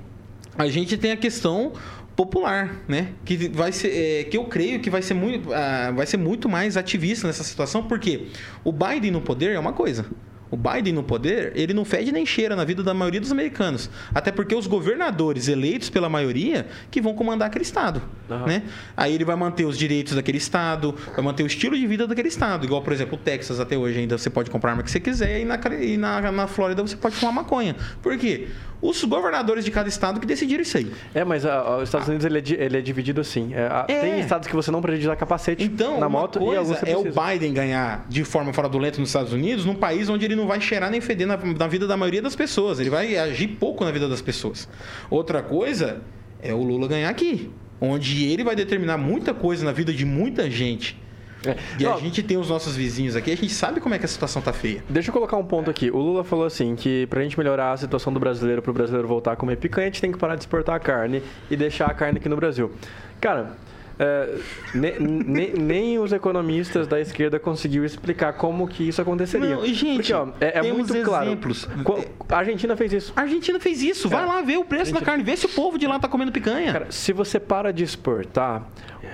a gente tem a questão popular, né? Que vai ser, é, que eu creio que vai ser muito, ah, vai ser muito mais ativista nessa situação, porque o Biden no poder é uma coisa. O Biden no poder, ele não fede nem cheira na vida da maioria dos americanos. Até porque os governadores eleitos pela maioria que vão comandar aquele estado, Aham. né? Aí ele vai manter os direitos daquele estado, vai manter o estilo de vida daquele estado. Igual, por exemplo, o Texas até hoje ainda você pode comprar a arma que você quiser e na, e na, na Flórida você pode fumar maconha. Por quê? Os governadores de cada estado que decidiram isso aí. É, mas ah, os Estados Unidos ele é, ele é dividido assim. É, ah, É. Tem estados que você não precisa usar capacete Então, na moto e alguns você é o precisa. Biden ganhar de forma fraudulenta nos Estados Unidos, num país onde ele não vai cheirar nem feder na, na vida da maioria das pessoas. Ele vai agir pouco na vida das pessoas. Outra coisa é o Lula ganhar aqui, onde ele vai determinar muita coisa na vida de muita gente. É. E Não, a gente tem os nossos vizinhos aqui, a gente sabe como é que a situação tá feia. Deixa eu colocar um ponto aqui. O Lula falou assim que pra gente melhorar a situação do brasileiro, pro brasileiro voltar a comer picanha, a gente tem que parar de exportar a carne e deixar a carne aqui no Brasil. Cara, é, ne- ne- nem os economistas da esquerda conseguiu explicar como que isso aconteceria. Não, gente, Porque, ó, é, é muito claro. exemplos. Qu- A Argentina fez isso. A Argentina fez isso. Vai lá ver o preço da carne, vê se o povo de lá tá comendo picanha. Cara, se você para de exportar,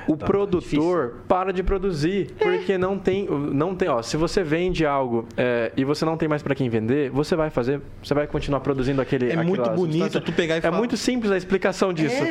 o tá produtor para de produzir, É. porque não tem, não tem, ó, se você vende algo é, e você não tem mais para quem vender, você vai fazer, você vai continuar produzindo aquele É aquela muito bonito tu pegar e É falar- muito simples a explicação disso.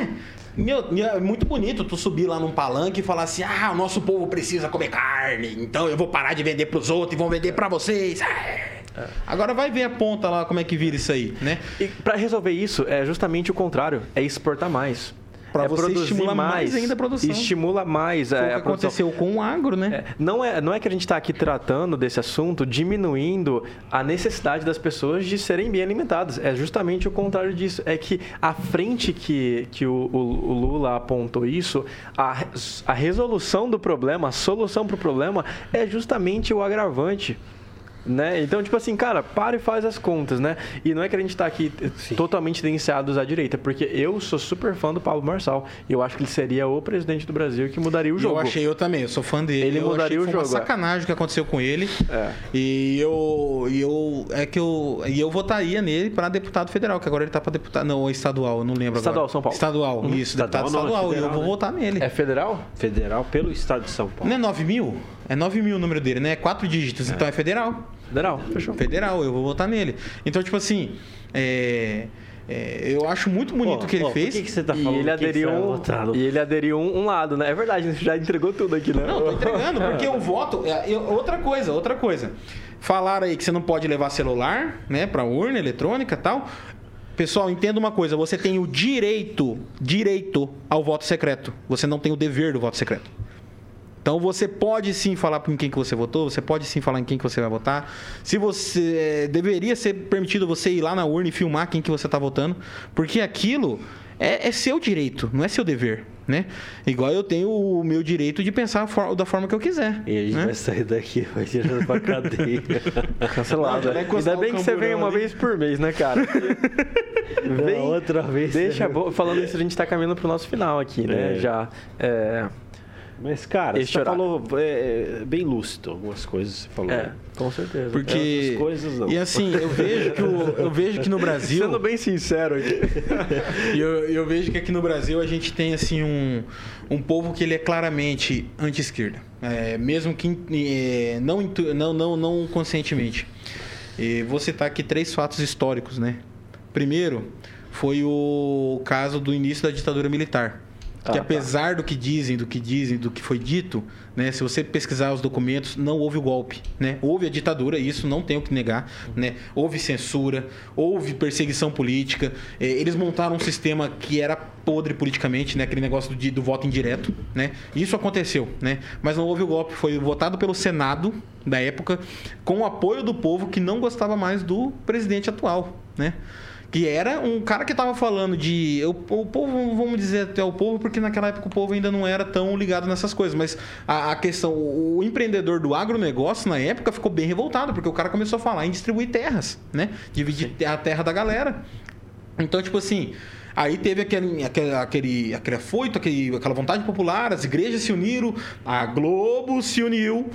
É. Meu, é muito bonito tu subir lá num palanque e falar assim: ah, o nosso povo precisa comer carne, então eu vou parar de vender pros outros e vão vender pra vocês. Ah. Agora vai ver a ponta lá como é que vira isso aí, né? E para resolver isso é justamente o contrário, é exportar mais. Pra é você produzir estimular mais ainda a produção. Estimula mais é, o que aconteceu com o agro, né? É, não, é, não é que a gente está aqui tratando desse assunto, diminuindo a necessidade das pessoas de serem bem alimentadas. É justamente o contrário disso. É que a frente que, que o, o- o Lula apontou isso, a, a resolução do problema, a solução para o problema é justamente o agravante. Né? Então, tipo assim, cara, para e faz as contas, né? E não é que a gente tá aqui eh, totalmente tendenciados à direita, porque eu sou super fã do Pablo Marçal. E eu acho que ele seria o presidente do Brasil que mudaria o jogo. Eu achei eu também, eu sou fã dele. Ele eu mudaria achei que o foi jogo, uma é. sacanagem o que aconteceu com ele. É. E eu, e eu é que eu e eu votaria nele para deputado federal, que agora ele tá para deputado, não, estadual, eu não lembro Estadual, agora. São Paulo. Estadual, isso, Estadual deputado não, é estadual, e eu federal, vou né? votar nele. É federal? Federal pelo estado de São Paulo. Não é 9 mil? É 9 mil o número dele, né? É quatro dígitos, então é federal. Federal, fechou. Federal, eu vou votar nele. Então, tipo assim, é, é, eu acho muito bonito o que ele pô, fez. Por que, que você tá E falando ele que que aderiu, você vai um, e ele aderiu um, um lado, né? É verdade, você já entregou tudo aqui, né? Não, tô entregando, porque o voto. é, eu- outra coisa, outra coisa. Falaram aí que você não pode levar celular, né, pra urna eletrônica e tal. Pessoal, entenda uma coisa: você tem o direito, direito ao voto secreto. Você não tem o dever do voto secreto. Então você pode sim falar em quem que você votou, você pode sim falar em quem que você vai votar. Se você deveria ser permitido você ir lá na urna e filmar quem que você está votando, porque aquilo é, é seu direito, não é seu dever, né? Igual eu tenho o meu direito de pensar for- da forma que eu quiser. E a gente né? vai sair daqui, vai direto pra cadeia. Cancelado. Ainda bem que você vem uma ali. vez por mês, né, cara? Vem, Não, outra vez. Deixa, bo- falando isso, a gente tá caminhando pro nosso final aqui, né? É. Já. É, Mas, cara, Este você horário. falou é, é, bem lúcido algumas coisas que você falou. é, com certeza. Porque outras coisas, não. e assim eu vejo que o- eu vejo que no Brasil Sendo bem sincero aqui. E eu, eu vejo que aqui no Brasil a gente tem assim um, um povo que ele é claramente anti-esquerda, É, mesmo que é, não, não, não, não conscientemente. E vou citar aqui três fatos históricos, né? Primeiro foi o caso do início da ditadura militar. Que Ah, tá. apesar do que dizem, do que dizem, do que foi dito, né? Se você pesquisar os documentos, não houve o golpe, né? Houve a ditadura, isso não tenho que negar, né? Houve censura, houve perseguição política. eh, Eles montaram um sistema que era podre politicamente, né? Aquele negócio do, do voto indireto, né? Isso aconteceu, né? Mas não houve o golpe, foi votado pelo Senado da época com o apoio do povo que não gostava mais do presidente atual, né? Que era um cara que tava falando de. O, o povo, vamos dizer até o povo, porque naquela época o povo ainda não era tão ligado nessas coisas. Mas a, a questão, o, o empreendedor do agronegócio na época ficou bem revoltado, porque o cara começou a falar em distribuir terras, né? Dividir a terra da galera. Então, tipo assim, aí teve aquele, aquele, aquele, aquele afoito, aquele, aquela vontade popular, as igrejas se uniram, a Globo se uniu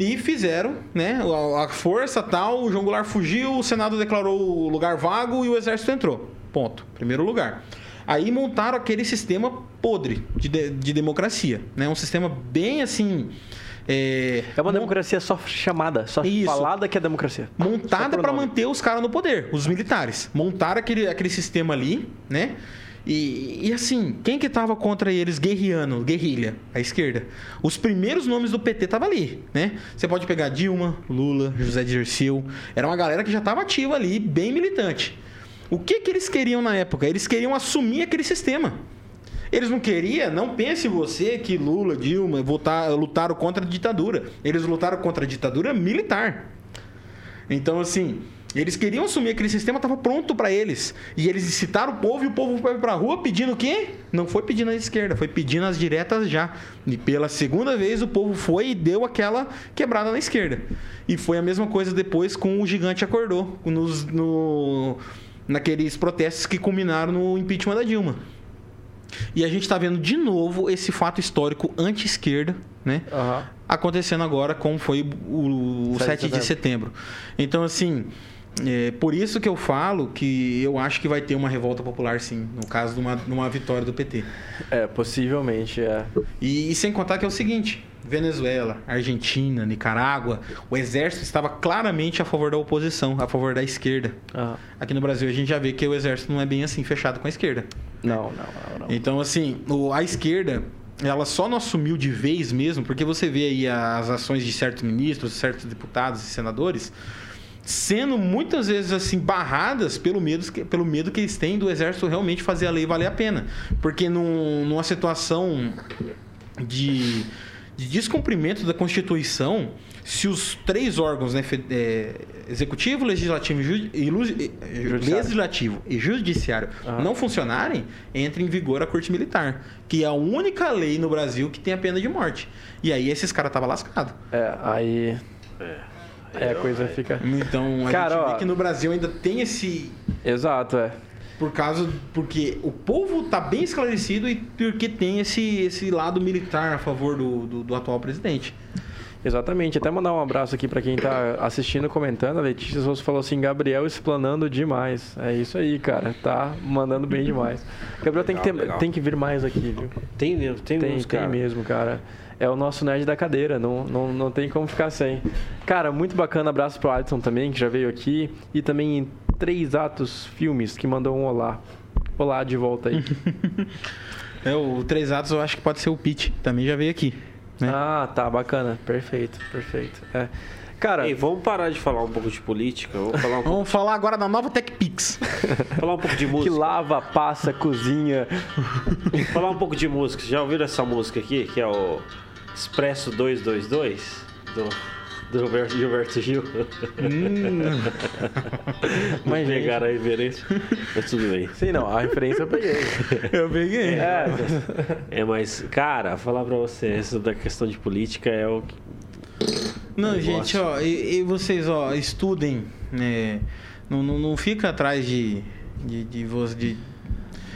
e fizeram, né? A, a força tal, o João Goulart fugiu, o Senado declarou o lugar vago e o Exército entrou. Ponto. Primeiro lugar. Aí montaram aquele sistema podre de, de, de democracia, né? Um sistema bem assim. É, É uma democracia só chamada, só Isso. falada que é democracia. Montada para manter os caras no poder, os militares. Montaram aquele, aquele sistema ali, né? E, e assim, quem que tava contra eles guerreando, guerrilha? A esquerda. Os primeiros nomes do PT tava ali, né? Você pode pegar Dilma, Lula, José Dirceu. Era uma galera que já tava ativa ali, bem militante. O que que eles queriam na época? Eles queriam assumir aquele sistema. Eles não queriam, não pense você que Lula, Dilma votar, lutaram contra a ditadura. Eles lutaram contra a ditadura militar. Então, assim, eles queriam assumir aquele sistema, estava pronto para eles. E eles incitaram o povo e o povo foi pra rua pedindo o quê? Não foi pedindo a esquerda, foi pedindo as diretas já. E pela segunda vez o povo foi e deu aquela quebrada na esquerda. E foi a mesma coisa depois com o gigante acordou, nos, no, naqueles protestos que culminaram no impeachment da Dilma. E a gente está vendo de novo esse fato histórico anti-esquerda, né? Aham. Acontecendo agora, como foi o, o 7 de setembro. Então, assim, é por isso que eu falo que eu acho que vai ter uma revolta popular, sim, no caso de uma, de uma vitória do PT. É, possivelmente, é. E, e sem contar que é o seguinte: Venezuela, Argentina, Nicarágua, o exército estava claramente a favor da oposição, a favor da esquerda. Aham. Aqui no Brasil a gente já vê que o exército não é bem assim fechado com a esquerda. Não, não, não, não. Então, assim, o- a esquerda, ela só não assumiu de vez mesmo, porque você vê aí as ações de certos ministros, certos deputados e senadores sendo muitas vezes assim barradas pelo medo, que- pelo medo que eles têm do exército realmente fazer a lei valer a pena. Porque num- numa situação de, de descumprimento da Constituição, se os três órgãos, né, é, executivo, legislativo e, e e- Judiciário. legislativo e judiciário Aham. não funcionarem, entra em vigor a Corte Militar, que é a única lei no Brasil que tem a pena de morte. E aí esses caras estavam lascados. É, aí. Aí a coisa fica. Então a Cara, gente ó. vê que no Brasil ainda tem esse Exato, é. por causa porque o povo tá bem esclarecido e porque tem esse, esse lado militar a favor do, do, do atual presidente. Exatamente. Até mandar um abraço aqui pra quem tá assistindo comentando. A Letícia Souza falou assim: Gabriel explanando demais. É isso aí, cara. Tá mandando bem demais. Gabriel tem, que ter, Legal, legal. tem que vir mais aqui, viu? Tem, mesmo, tem, Tem, uns, tem cara. mesmo, cara. É o nosso nerd da cadeira, não, não, não tem como ficar sem. Cara, muito bacana. Abraço pro Alisson também, que já veio aqui. E também em Três Atos Filmes, que mandou um olá. Olá de volta aí. É, o Três Atos eu acho que pode ser o Pete, também já veio aqui. Né? ah, tá, bacana. Perfeito, perfeito. É. Cara, Ei, vamos parar de falar um pouco de política, vamos falar um pouco, Vamos falar agora da nova TechPix. falar um pouco de que música. lava, passa, cozinha. Falar um pouco de música. Já ouviram essa música aqui, que é o Expresso 222 do do Gilberto, Gilberto Gil? Mas, gente, pegaram a referência. Mas tudo bem. Sim, não, a referência eu peguei. Eu peguei. É, É, mas, cara, falar pra você, isso da questão de política é o que. Não, Eu gente, gosto. ó, e, e vocês, ó, estudem, né? Não, não, não fica atrás de. de, de, voz- de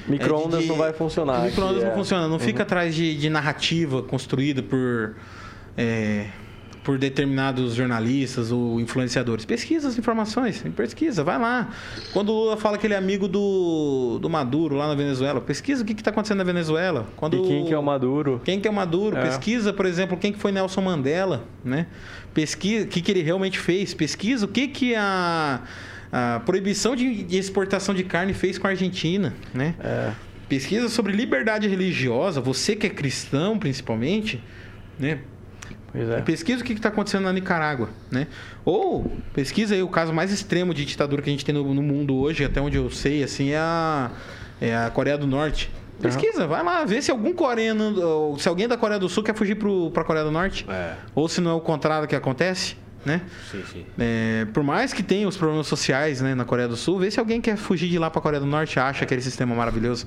micro-ondas É, de- não vai funcionar. Micro-ondas aqui, não é. funciona. Não fica atrás de, de narrativa construída por. é, por determinados jornalistas ou influenciadores. Pesquisa as informações, pesquisa, vai lá. Quando o Lula fala que ele é amigo do, do Maduro lá na Venezuela, pesquisa o que está acontecendo na Venezuela. Quando E quem que é o Maduro? quem que é o Maduro? É. Pesquisa, por exemplo, quem que foi Nelson Mandela, né? Pesquisa o que, que ele realmente fez. Pesquisa o que, que a, a proibição de, de exportação de carne fez com a Argentina, né? É. Pesquisa sobre liberdade religiosa, você que é cristão principalmente, né? É. Pesquisa o que está acontecendo na Nicarágua, né? Ou pesquisa aí o caso mais extremo de ditadura que a gente tem no, no mundo hoje, até onde eu sei, assim, é a, é a Coreia do Norte. Pesquisa, vai lá, vê se algum coreano, se alguém da Coreia do Sul quer fugir para a Coreia do Norte. É, Ou se não é o contrário que acontece, né? sim, sim. É, por mais que tenha os problemas sociais né, na Coreia do Sul, vê se alguém quer fugir de lá para a Coreia do Norte acha aquele sistema maravilhoso.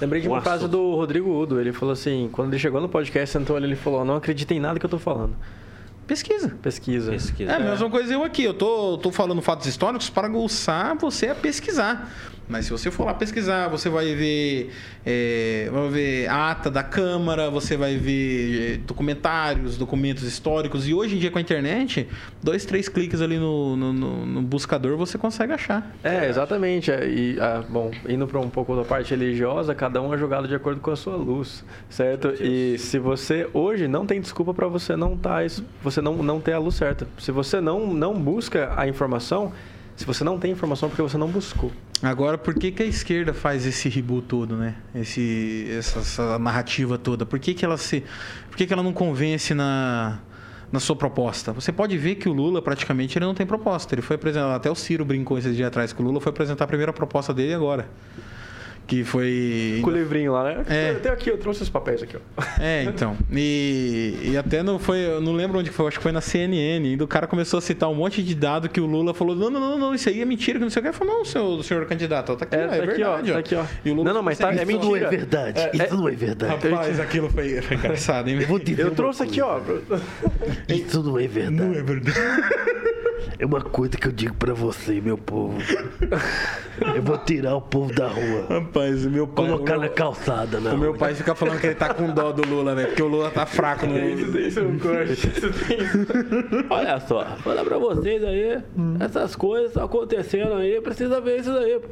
Lembrei de uma Nossa. frase do Rodrigo Udo. Ele falou assim: quando ele chegou no podcast, sentou ali, ele falou: Não acredita em nada que eu tô falando. Pesquisa. Pesquisa. Pesquisa. É a mesma coisa eu aqui. Eu tô, tô falando fatos históricos para aguçar você a pesquisar. Mas se você for lá pesquisar, você vai ver, é, vai ver a ata da Câmara, você vai ver é, documentários, documentos históricos. E hoje em dia com a internet, dois, três cliques ali no, no, no- buscador você consegue achar. É, exatamente. É, E, ah, bom, indo para um pouco da parte religiosa, cada um é julgado de acordo com a sua luz, certo? E se você hoje não tem desculpa para você não tá, isso- você não, não ter a luz certa. Se você não, não busca a informação, se você não tem informação é porque você não buscou. Agora, por que, que a esquerda faz esse reboot todo, né? Esse, essa, essa narrativa toda? Por que, que ela se. Por que, que ela não convence na, na sua proposta? Você pode ver que o Lula praticamente ele não tem proposta. Ele foi apresentar. Até o Ciro brincou esses dias atrás que o Lula foi apresentar a primeira proposta dele agora. Que foi. Com o livrinho lá, né? É. Eu tenho aqui, eu trouxe os papéis aqui, ó. É, então. E, e até não foi, eu não lembro onde foi, acho que foi na CNN. E o cara começou a citar um monte de dado que o Lula falou: não, não, não, não, isso aí é mentira, que não sei o que. Ele falou: não, senhor, senhor candidato, tá aqui, É, ó, é, tá aqui, ó, verdade, tá aqui, ó. E o Lula Não, não, mas tá- é assim, mentira. Isso não é verdade. É, Isso não é verdade. Rapaz, aquilo foi, foi engraçado, hein? Eu vou te Eu trouxe aqui, ó. Isso não é verdade. Não é verdade. É uma coisa que eu digo pra você, meu povo. Eu vou tirar o povo da rua. Rapaz, o meu pai. Colocar na calçada, não. o meu pai fica falando que ele tá com dó do Lula, né? Porque o Lula tá fraco no. Isso é um corte. Isso tem... Olha só, vou falar pra vocês aí, essas coisas estão acontecendo aí, precisa ver isso daí, pô.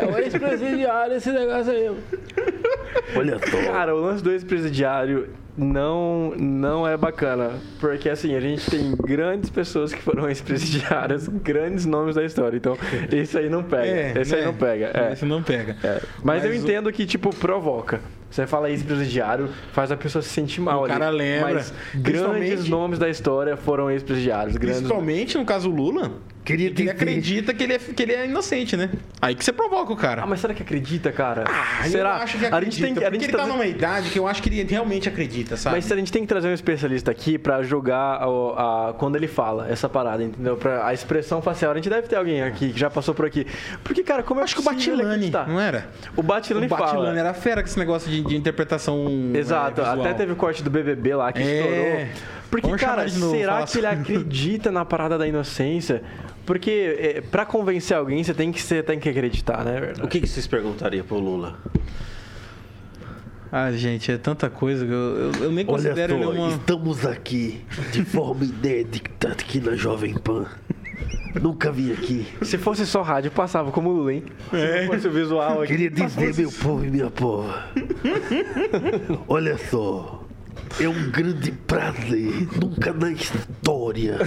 É o ex-presidiário esse negócio aí, pô. Olha só. Cara, o lance do ex-presidiário não, não é bacana. Porque assim, a gente tem grandes pessoas que foram ex-presidiárias, grandes nomes da história. Então, esse aí não pega. esse aí né? não pega. É. Esse não pega. É. Mas, eu Mas o- entendo que, tipo, provoca. Você fala ex-presidiário, faz a pessoa se sentir mal O ali. cara lembra. Mas grandes nomes da história foram ex-presidiários. Grandes... Principalmente no caso Lula, Queria que ele acredita que ele, é, que ele é inocente, né? Aí que você provoca o cara. Ah, mas será que acredita, cara? Ah, será? eu acho que a acredita, gente tem que, a porque gente ele tá tá- numa idade que eu acho que ele realmente acredita, sabe? Mas a gente tem que trazer um especialista aqui pra julgar o- a, quando ele fala essa parada, entendeu? Pra, a expressão facial. A gente deve ter alguém aqui que já passou por aqui. Porque, cara, como é acho que o Batilani, não era? O Batilani o Batilani fala. era fera com esse negócio de, de interpretação Exato, é, até teve o corte do BBB lá que É. estourou. Porque, Vamos cara, novo, será que ele acredita na parada da inocência? Porque é, pra convencer alguém, você tem que, você tem que acreditar, né? O que, que vocês perguntariam pro Lula? Ah, gente, é tanta coisa que eu, eu, eu nem Olha considero ele só, uma... estamos aqui de forma inédita aqui na Jovem Pan. Nunca vim aqui. Se fosse só rádio, passava como Lula, hein? É. Se fosse o visual aqui. Queria dizer, meu povo e minha pova. Olha só. É um grande prazer. Nunca na história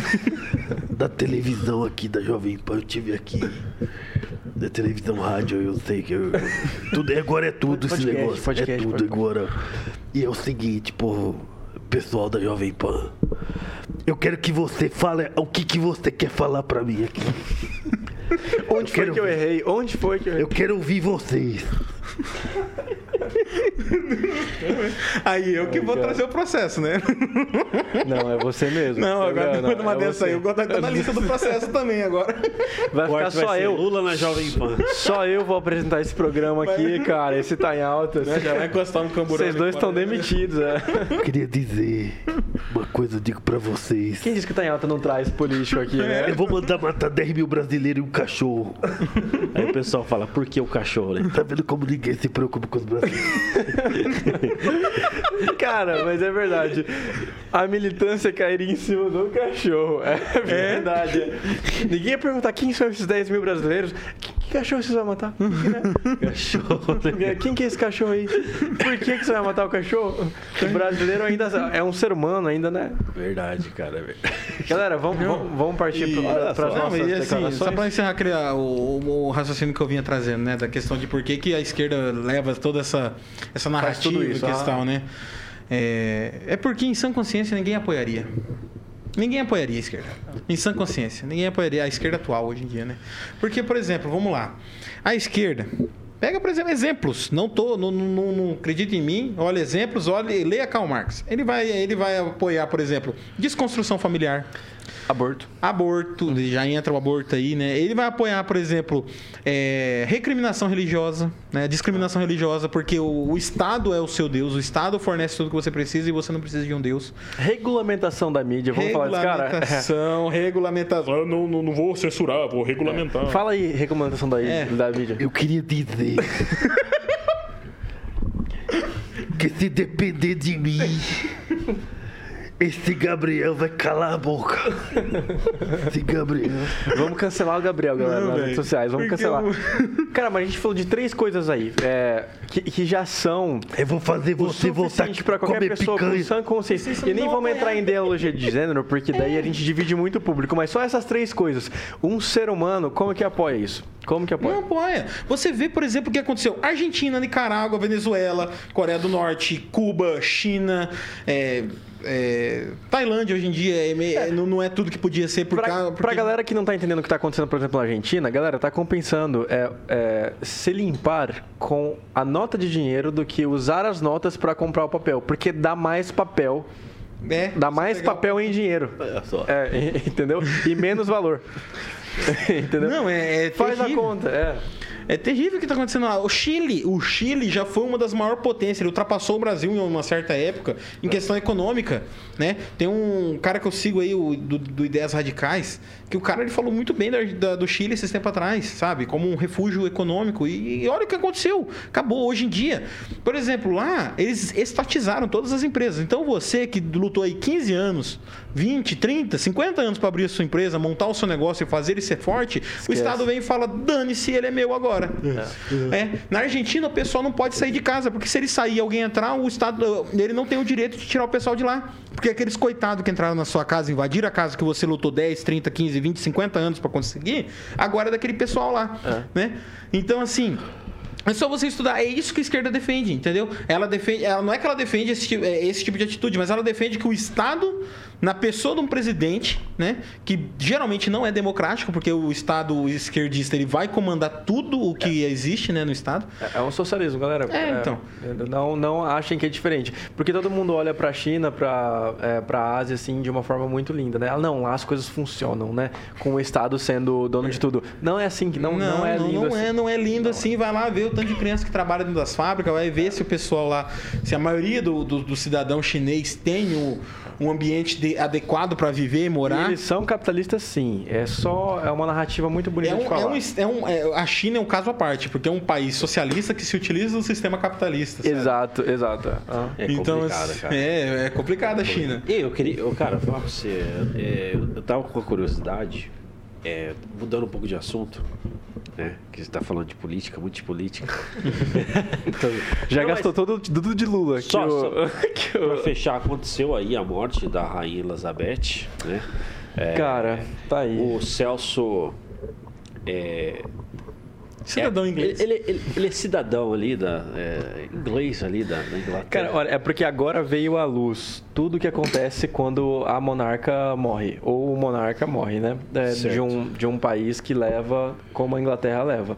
da televisão aqui da Jovem Pan eu tive aqui. Da televisão, rádio, eu sei que eu, tudo, agora é tudo esse Podcast, negócio. podcast, é tudo podcast. agora. E é o seguinte, povo, pessoal da Jovem Pan. Eu quero que você fale o que, que você quer falar pra mim aqui. Onde foi quero que eu errei? Onde foi que eu errei? Eu quero ouvir vocês. Aí eu que vou trazer o processo, né? Não, é você mesmo. Não, agora Não, depois de uma é dessa você. aí, gosto de estar na lista do processo também agora. Vai ficar só vai eu. Lula na Jovem Pan. Só eu vou apresentar esse programa aqui, cara. Esse tá em alta. Já vai encostar no camburão. Vocês dois estão demitidos, é. Eu queria dizer uma coisa, eu digo pra vocês. Quem disse que tá em alta não traz político aqui, né? Eu vou mandar matar 10 mil brasileiros e um cachorro. Aí o pessoal fala, por que o cachorro, né? Tá vendo como ninguém se preocupa com os brasileiros? Cara, mas é verdade. A militância cairia em cima do cachorro. É verdade. Ninguém ia perguntar quem são esses 10 mil brasileiros. Que, cachorro vocês vão matar? cachorro. Quem que é esse cachorro aí? Por que, que você vai matar o cachorro? O brasileiro ainda é um ser humano, ainda, né? Verdade, cara. é. Galera, vamos, vamos, vamos partir para as nossas e assim, só pra encerrar ah, o, o- raciocínio que eu vinha trazendo, né? Da questão de por que, que a esquerda leva toda essa, essa narrativa tudo e isso, questão, ah. né? É, é porque em sã consciência ninguém apoiaria. Ninguém apoiaria a esquerda. Em sã consciência. Ninguém apoiaria a esquerda atual hoje em dia, né? Porque, por exemplo, vamos lá. A esquerda. Pega, por exemplo, exemplos. Não tô, não, não, não acredita em mim. Olha exemplos, olha, leia Karl Marx. Ele vai, ele vai apoiar, por exemplo, desconstrução familiar Aborto. aborto, já entra o aborto aí, né? Ele vai apoiar, por exemplo, é, recriminação religiosa, né? Discriminação religiosa, porque o, o Estado é o seu Deus, o Estado fornece tudo que você precisa e você não precisa de um Deus. Regulamentação da mídia. Vamos falar disso, cara? Regulamentação, regulamentação. Eu não, não, não vou censurar, vou regulamentar. Fala aí, regulamentação da, É. da mídia. Eu queria dizer. que se depender de mim. Esse Gabriel vai calar a boca. Esse Gabriel. Vamos cancelar o Gabriel, galera, Não, nas redes sociais. Vamos cancelar. eu- Cara, mas a gente falou de três coisas aí é, que, que já são Eu vou fazer você voltar suficiente pra qualquer comer pessoa com picanha. sã consciência. E nem vamos apoiar. entrar em ideologia de gênero, porque daí a gente divide muito o público. Mas só essas três coisas. Um ser humano, como que apoia isso? Como que apoia? Não apoia. Você vê, por exemplo, o que aconteceu. Argentina, Nicarágua, Venezuela, Coreia do Norte, Cuba, China, é, é, Tailândia hoje em dia é me- é, não, não é tudo que podia ser por Pra, causa. pra galera que não tá entendendo o que tá acontecendo, por exemplo, na Argentina, galera, tá compensando é, é, se limpar com a nota de dinheiro do que usar as notas pra comprar o papel. Porque dá mais papel, É, dá você mais papel em dinheiro. É, entendeu? E menos valor. entendeu? Não, é, é Faz a conta, é. É terrível o que está acontecendo lá. O Chile, o Chile já foi uma das maiores potências. Ele ultrapassou o Brasil em uma certa época em questão econômica, né? Tem um cara que eu sigo aí, o, do, do Ideias Radicais, que o cara ele falou muito bem da, da- do Chile esses tempos atrás, sabe? Como um refúgio econômico. E, e olha o que aconteceu. Acabou hoje em dia. Por exemplo, lá eles estatizaram todas as empresas. Então você que lutou aí 15 anos, 20, 30, 50 anos para abrir a sua empresa, montar o seu negócio e fazer ele ser forte, o Estado vem e fala: dane-se, ele é meu agora. É. Na Argentina, o pessoal não pode sair de casa, porque se ele sair e alguém entrar, o Estado ele não tem o direito de tirar o pessoal de lá. Porque aqueles coitados que entraram na sua casa, invadiram a casa que você lutou 10, 30, 15, 20, 50 anos para conseguir, agora é daquele pessoal lá. Né? Então, assim. É só você estudar. É isso que a esquerda defende, entendeu? Ela defende. Ela, não é que ela defende esse, é, esse tipo de atitude, mas ela defende que o Estado, na pessoa de um presidente, né? Que geralmente não é democrático, porque o Estado esquerdista ele vai comandar tudo o que existe né, no Estado. É um socialismo, galera. É, então. Não, não achem que é diferente. Porque todo mundo olha pra China, pra, é, pra Ásia, assim, de uma forma muito linda, né? Ah, Não, lá as coisas funcionam, né? Com o Estado sendo dono de tudo. Não é assim, que não, não, é lindo não assim. é, não é lindo assim. Vai lá ver o tanto de criança que trabalha dentro das fábricas, vai ver se o pessoal lá, se a maioria do, do, do cidadão chinês tem o- um ambiente de- adequado para viver e E morar. eles são capitalistas, sim. É só... É uma narrativa muito bonita É de um, falar. é um, é um- é- a China é um caso à parte, porque é um país socialista que se utiliza do sistema capitalista. sabe? Exato, exato. Ah. É então, complicado, cara. É, é complicado a China. E eu queria, eu, cara, falar pra você, é, eu tava com uma curiosidade, é, mudando um pouco de assunto, né? Que você tá falando de política, muito de política. Então, Já não, gastou todo tudo de Lula. Só- que o- só- que Pra fechar, aconteceu aí a morte da Rainha Elizabeth, né? É, Cara, tá aí. O Celso. É, Cidadão é, inglês. Ele, ele- ele é cidadão ali da. é, inglês ali da, da Inglaterra. Cara, olha, é porque agora veio à luz tudo que acontece quando a monarca morre. Ou o monarca morre, né? É, de, um, de um país que leva como a Inglaterra leva.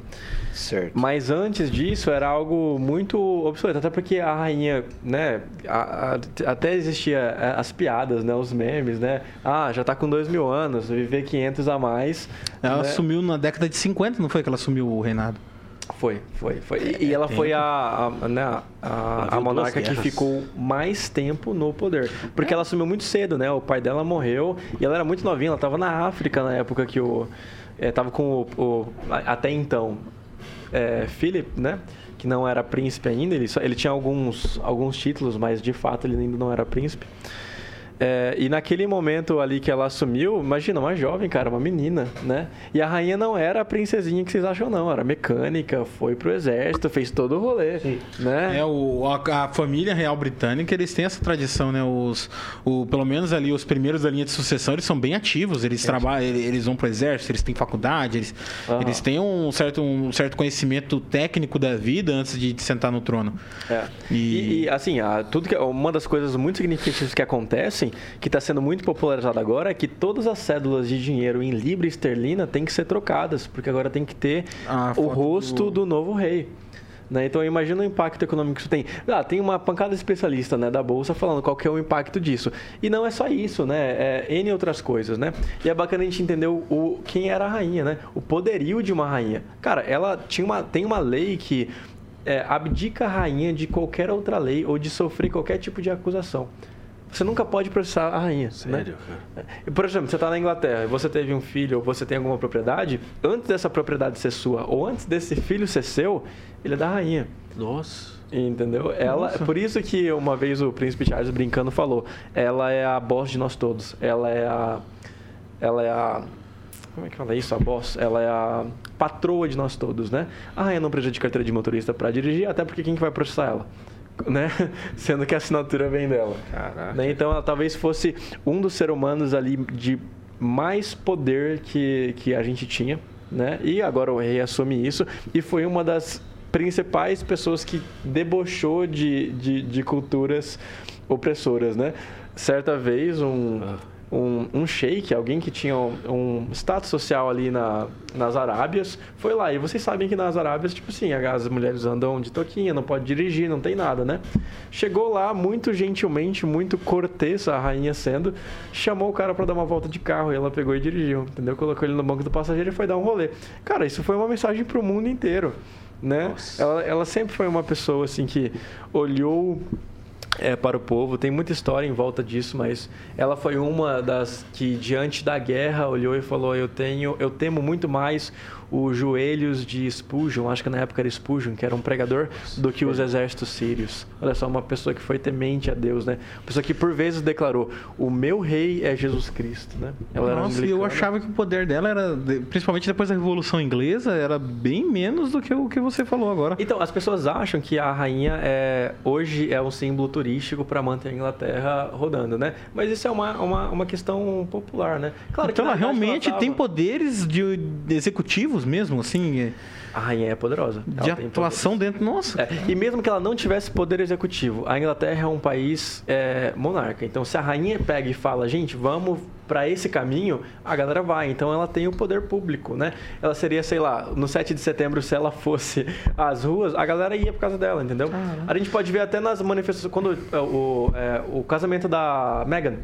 certo. Mas antes disso era algo muito obsoleto, até porque a rainha, né, a- a- até existia é, as piadas, né, os memes, né, ah, já tá com dois mil anos, viver 500 a mais. Ela né? assumiu na década de 50, não foi que ela assumiu o reinado? Foi, foi, foi. E, e ela foi a, a, né, a- a, monarca que ficou mais tempo no poder. Porque ela assumiu muito cedo, né? O pai dela morreu e ela era muito novinha, ela tava na África na época que o. É, tava com o. o- a- até então. É, Philip, né? Que não era príncipe ainda, ele, só, ele tinha alguns, alguns títulos, mas de fato ele ainda não era príncipe. É, e naquele momento ali que ela assumiu, imagina, uma jovem, cara, uma menina, né? E a rainha não era a princesinha que vocês acham, não. Era mecânica, foi pro exército, fez todo o rolê, né? É, o, a, a família real britânica, eles têm essa tradição, né? Os, o, pelo menos ali, os primeiros da linha de sucessão, eles são bem ativos. Eles trabalham, eles, eles vão pro exército, eles têm faculdade, eles, Aham. eles têm um certo, um certo conhecimento técnico da vida antes de sentar no trono. É. E- E, e, assim, a- tudo que, uma das coisas muito significativas que acontecem, que está sendo muito popularizado agora, é que todas as cédulas de dinheiro em libra esterlina têm que ser trocadas, porque agora tem que ter A o rosto do- do, novo rei. Né? Então imagina o impacto econômico que isso tem. Ah, tem uma pancada especialista né, da Bolsa falando qual que é o impacto disso. E não é só isso, né? É N outras coisas, né? E é bacana a gente entender o, o- quem era a rainha, né? O poderio de uma rainha. Cara, ela tinha uma, tem uma lei que é, abdica a rainha de qualquer outra lei ou de sofrer qualquer tipo de acusação. Você nunca pode processar a rainha. Sério, né? cara? E, Por exemplo, você está na Inglaterra e você teve um filho ou você tem alguma propriedade, antes dessa propriedade ser sua ou antes desse filho ser seu, ele é da rainha. Nossa. Entendeu? Ela, por isso que uma vez o príncipe Charles brincando falou, ela é a boss de nós todos. Ela é a ela é a como é que fala isso? A boss, ela é a patroa de nós todos, né? A rainha não precisa de carteira de motorista para dirigir, até porque quem que vai processar ela? Né? Sendo que a assinatura vem dela. Caraca. Né? Então ela talvez fosse um dos seres humanos ali de mais poder que, que a gente tinha, né? E agora o rei assume isso e foi uma das principais pessoas que debochou de, de, de culturas opressoras, né? Certa vez um um, um sheik, alguém que tinha um, um status social ali na, nas Arábias, foi lá. E vocês sabem que nas Arábias, tipo assim, as mulheres andam de toquinha, não pode dirigir, não tem nada, né? Chegou lá, muito gentilmente, muito cortês, a rainha sendo, chamou o cara para dar uma volta de carro e ela pegou e dirigiu, entendeu? Colocou ele no banco do passageiro e foi dar um rolê. Cara, isso foi uma mensagem pro mundo inteiro, né? Ela, ela sempre foi uma pessoa, assim, que olhou é, para o povo. Tem muita história em volta disso, mas ela foi uma das que diante da guerra olhou e falou: "Eu tenho, eu temo muito mais os joelhos de Spurgeon, acho que na época era Spurgeon, que era um pregador, do que os exércitos sírios. Olha só, uma pessoa que foi temente a Deus, né? Uma pessoa que por vezes declarou: "O meu rei é Jesus Cristo", né? Ela Nossa, eu achava que o poder dela era, principalmente depois da Revolução Inglesa, era bem menos do que o que você falou agora. Então, as pessoas acham que a rainha é hoje é um símbolo turístico para manter a Inglaterra rodando, né? Mas isso é uma, uma, uma questão popular, né? Claro então ela realmente ela tava... tem poderes de, de executivos mesmo, assim? É... A rainha é poderosa. De atuação dentro, nossa. É, e mesmo que ela não tivesse poder executivo, a Inglaterra é um país é, monarca. Então, se a rainha pega e fala, gente, vamos para esse caminho, a galera vai. Então, ela tem o poder público, né? Ela seria, sei lá, no 7 de setembro, se ela fosse às ruas, a galera ia por causa dela, entendeu? Ah, a gente pode ver até nas manifestações, quando é, o, é, o casamento da Meghan,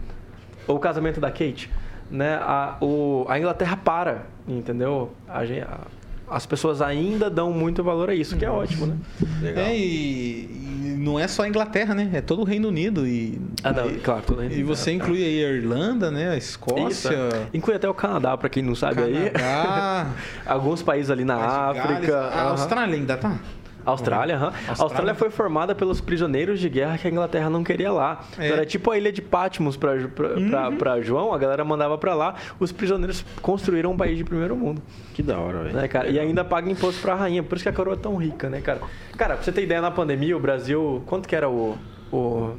ou o casamento da Kate, né, a, o, a Inglaterra para, entendeu? A, a, as pessoas ainda dão muito valor a isso, que é ótimo, né? Legal. É, e, e, não é só a Inglaterra, né? É todo o Reino Unido. E, ah, não, e, claro, todo o Reino Unido. E você inclui aí a Irlanda, né? A Escócia. Isso, é. Inclui até o Canadá, para quem não sabe Canadá. aí. Alguns países ali na África. A Austrália ainda tá? Austrália, uhum. Austrália. A Austrália foi formada pelos prisioneiros de guerra que a Inglaterra não queria lá. É. Então, era tipo a ilha de Patmos para uhum. João, a galera mandava para lá, os prisioneiros construíram um país de primeiro mundo. Que da hora, velho. Né, cara? E ainda paga imposto para a rainha, por isso que a coroa é tão rica, né, cara? Cara, pra você ter ideia, na pandemia, o Brasil, quanto que era o, o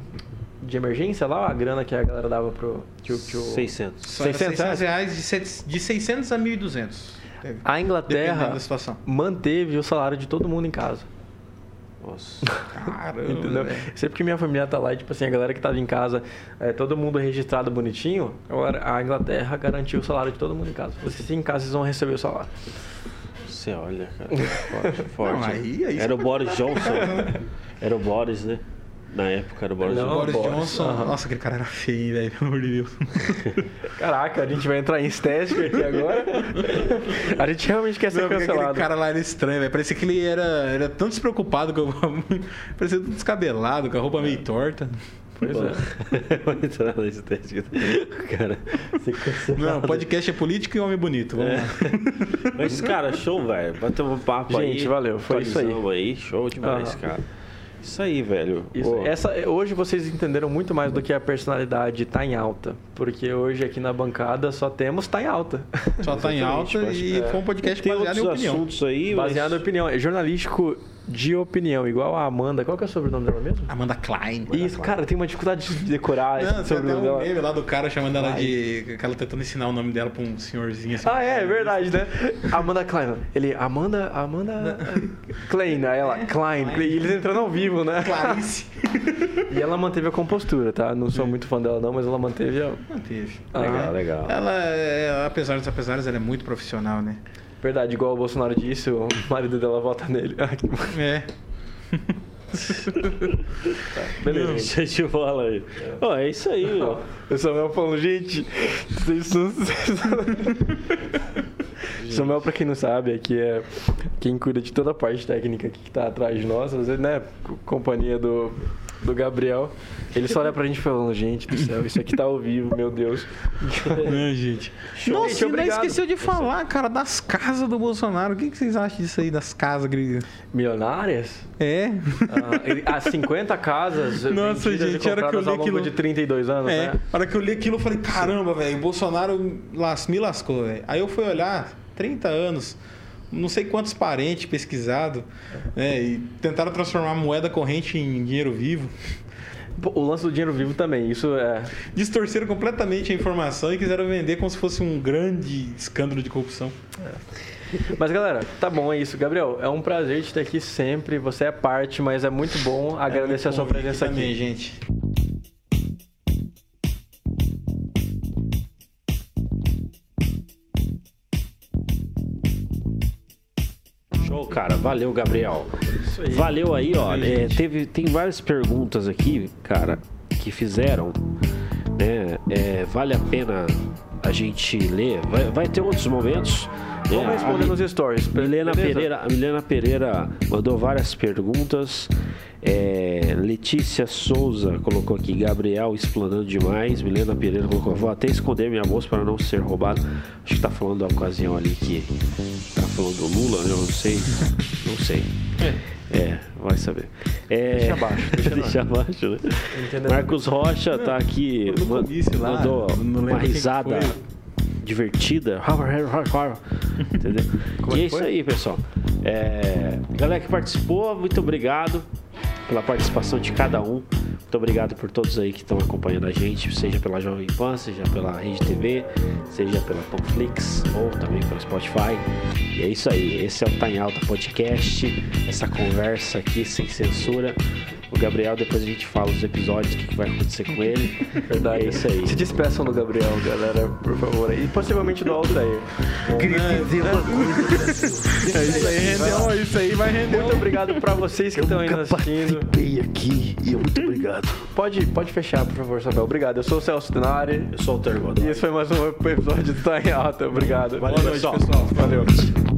de emergência lá, a grana que a galera dava pro... Tio, tio... 600. 600, 600 reais, de 600 a 1.200. A Inglaterra manteve o salário de todo mundo em casa. Nossa. Caramba. Entendeu? Sempre que minha família tá lá, tipo assim, a galera que tava em casa, é, todo mundo registrado bonitinho, agora a Inglaterra garantiu o salário de todo mundo em casa. Vocês em casa, vocês vão receber o salário. Você olha, cara. Forte, forte. Não, aí, aí Era o Boris Johnson. Era o Boris, né? Na época era o Boris Johnson. Boris Johnson. Nossa, aquele cara era feio, velho, pelo amor de Deus. Caraca, a gente vai entrar em estética aqui agora. A gente realmente quer ser Não, cancelado. Aquele cara lá era estranho, velho. Parecia que ele era, era tão despreocupado, com parecia tudo descabelado, com a roupa meio torta. Pois Pô, é. Vou entrar na estética. Cara, Não, podcast é político e homem bonito. Vamos é. lá. Mas, cara, show, velho. Bateu um papo gente, aí. Gente, valeu. Foi isso aí. aí. Show demais, ah. cara. Isso aí, velho. Isso, essa, hoje vocês entenderam muito mais do que a personalidade tá em alta. Porque hoje aqui na bancada só temos tá em alta. Só tá em alta e é. foi um podcast Tem baseado em opinião. assuntos aí, Baseado mas... em opinião. É jornalístico de opinião, igual a Amanda. Qual que é o sobrenome dela mesmo? Amanda Klein. Isso, Klein. cara, tem uma dificuldade de decorar Não, esse sobrenome até um meme lá do cara chamando ela de... Ela tentando ensinar o nome dela pra um senhorzinho assim. Ah, é, é verdade, né? Amanda Klein. Ele, Amanda... Amanda... Klein, aí ela, Klein. Klein. E eles entrando ao vivo, né? Clarice. e ela manteve a compostura, tá? Não sou muito fã dela não, mas ela manteve a... Manteve. Legal, legal. Ela, é, apesar dos apesares, ela é muito profissional, né? Verdade, igual o Bolsonaro disse, o marido dela vota nele. é tá, beleza. Show de bola aí. É. Oh, é isso aí, ó. O Samuel falando, gente, vocês não. Samuel, pra quem não sabe, aqui é quem cuida de toda a parte técnica que tá atrás de nós, às vezes, né? Companhia do do Gabriel. Ele só olha pra gente falando, gente do céu, isso aqui tá ao vivo, meu Deus. Não, gente. Show. Nossa, gente, ainda esqueceu de falar, cara, das casas do Bolsonaro. O que, vocês acham disso aí, das casas gringas? Milionárias? É. Ah, as 50 casas Nossa, gente, era que eu li aquilo... de 32 anos, é, né? A hora que eu li aquilo, eu falei, caramba, velho, o Bolsonaro las, me lascou, velho. Aí eu fui olhar, 30 anos não sei quantos parentes pesquisado, né, e tentaram transformar a moeda corrente em dinheiro vivo. O lance do dinheiro vivo também, isso é. Distorceram completamente a informação e quiseram vender como se fosse um grande escândalo de corrupção. É. Mas galera, tá bom, é isso. Gabriel, é um prazer te ter aqui sempre. Você é parte, mas é muito bom agradecer é a sua presença aqui. Também, gente. Cara. Valeu, Gabriel. Valeu aí, ó. É, teve, tem várias perguntas aqui, cara, que fizeram. Né? É, vale a pena a gente ler. Vai, vai ter outros momentos. né? Vamos A responder nos stories. Milena beleza? Pereira, a Milena Pereira mandou várias perguntas. É, Letícia Souza colocou aqui, Gabriel explanando demais. Milena Pereira colocou, vou até esconder minha bolsa para não ser roubado. Acho que tá falando da ocasião ali que tá falando do Lula, né? Eu não sei. Não sei. É, vai saber. É, Deixa abaixo, deixa deixa abaixo, né? Marcos Rocha tá aqui. lá, mandou uma risada divertida. Entendeu? Como e é é que isso foi? aí, pessoal. É, galera que participou, muito obrigado pela participação de cada um. Muito obrigado por todos aí que estão acompanhando a gente, seja pela Jovem Pan, seja pela Rede TV, seja pela Panflix ou também pelo Spotify. E é isso aí. Esse é o Tá em Alta Podcast. Essa conversa aqui sem censura. O Gabriel, depois a gente fala os episódios, o que, que vai acontecer com ele. Verdade. É isso aí. Se despeçam do Gabriel, galera, por favor. E possivelmente do Altair. Queria dizer uma coisa. É isso aí, rendeu, isso aí vai render. Muito obrigado pra vocês que Eu estão aí assistindo. participei aqui e muito obrigado. Pode, pode fechar, por favor, Samuel. Obrigado. Eu sou o Celso Tenari. Eu sou o Ter E esse foi mais um episódio do Tá em Alta. Obrigado. Valeu, Boa noite, pessoal. pessoal. Valeu.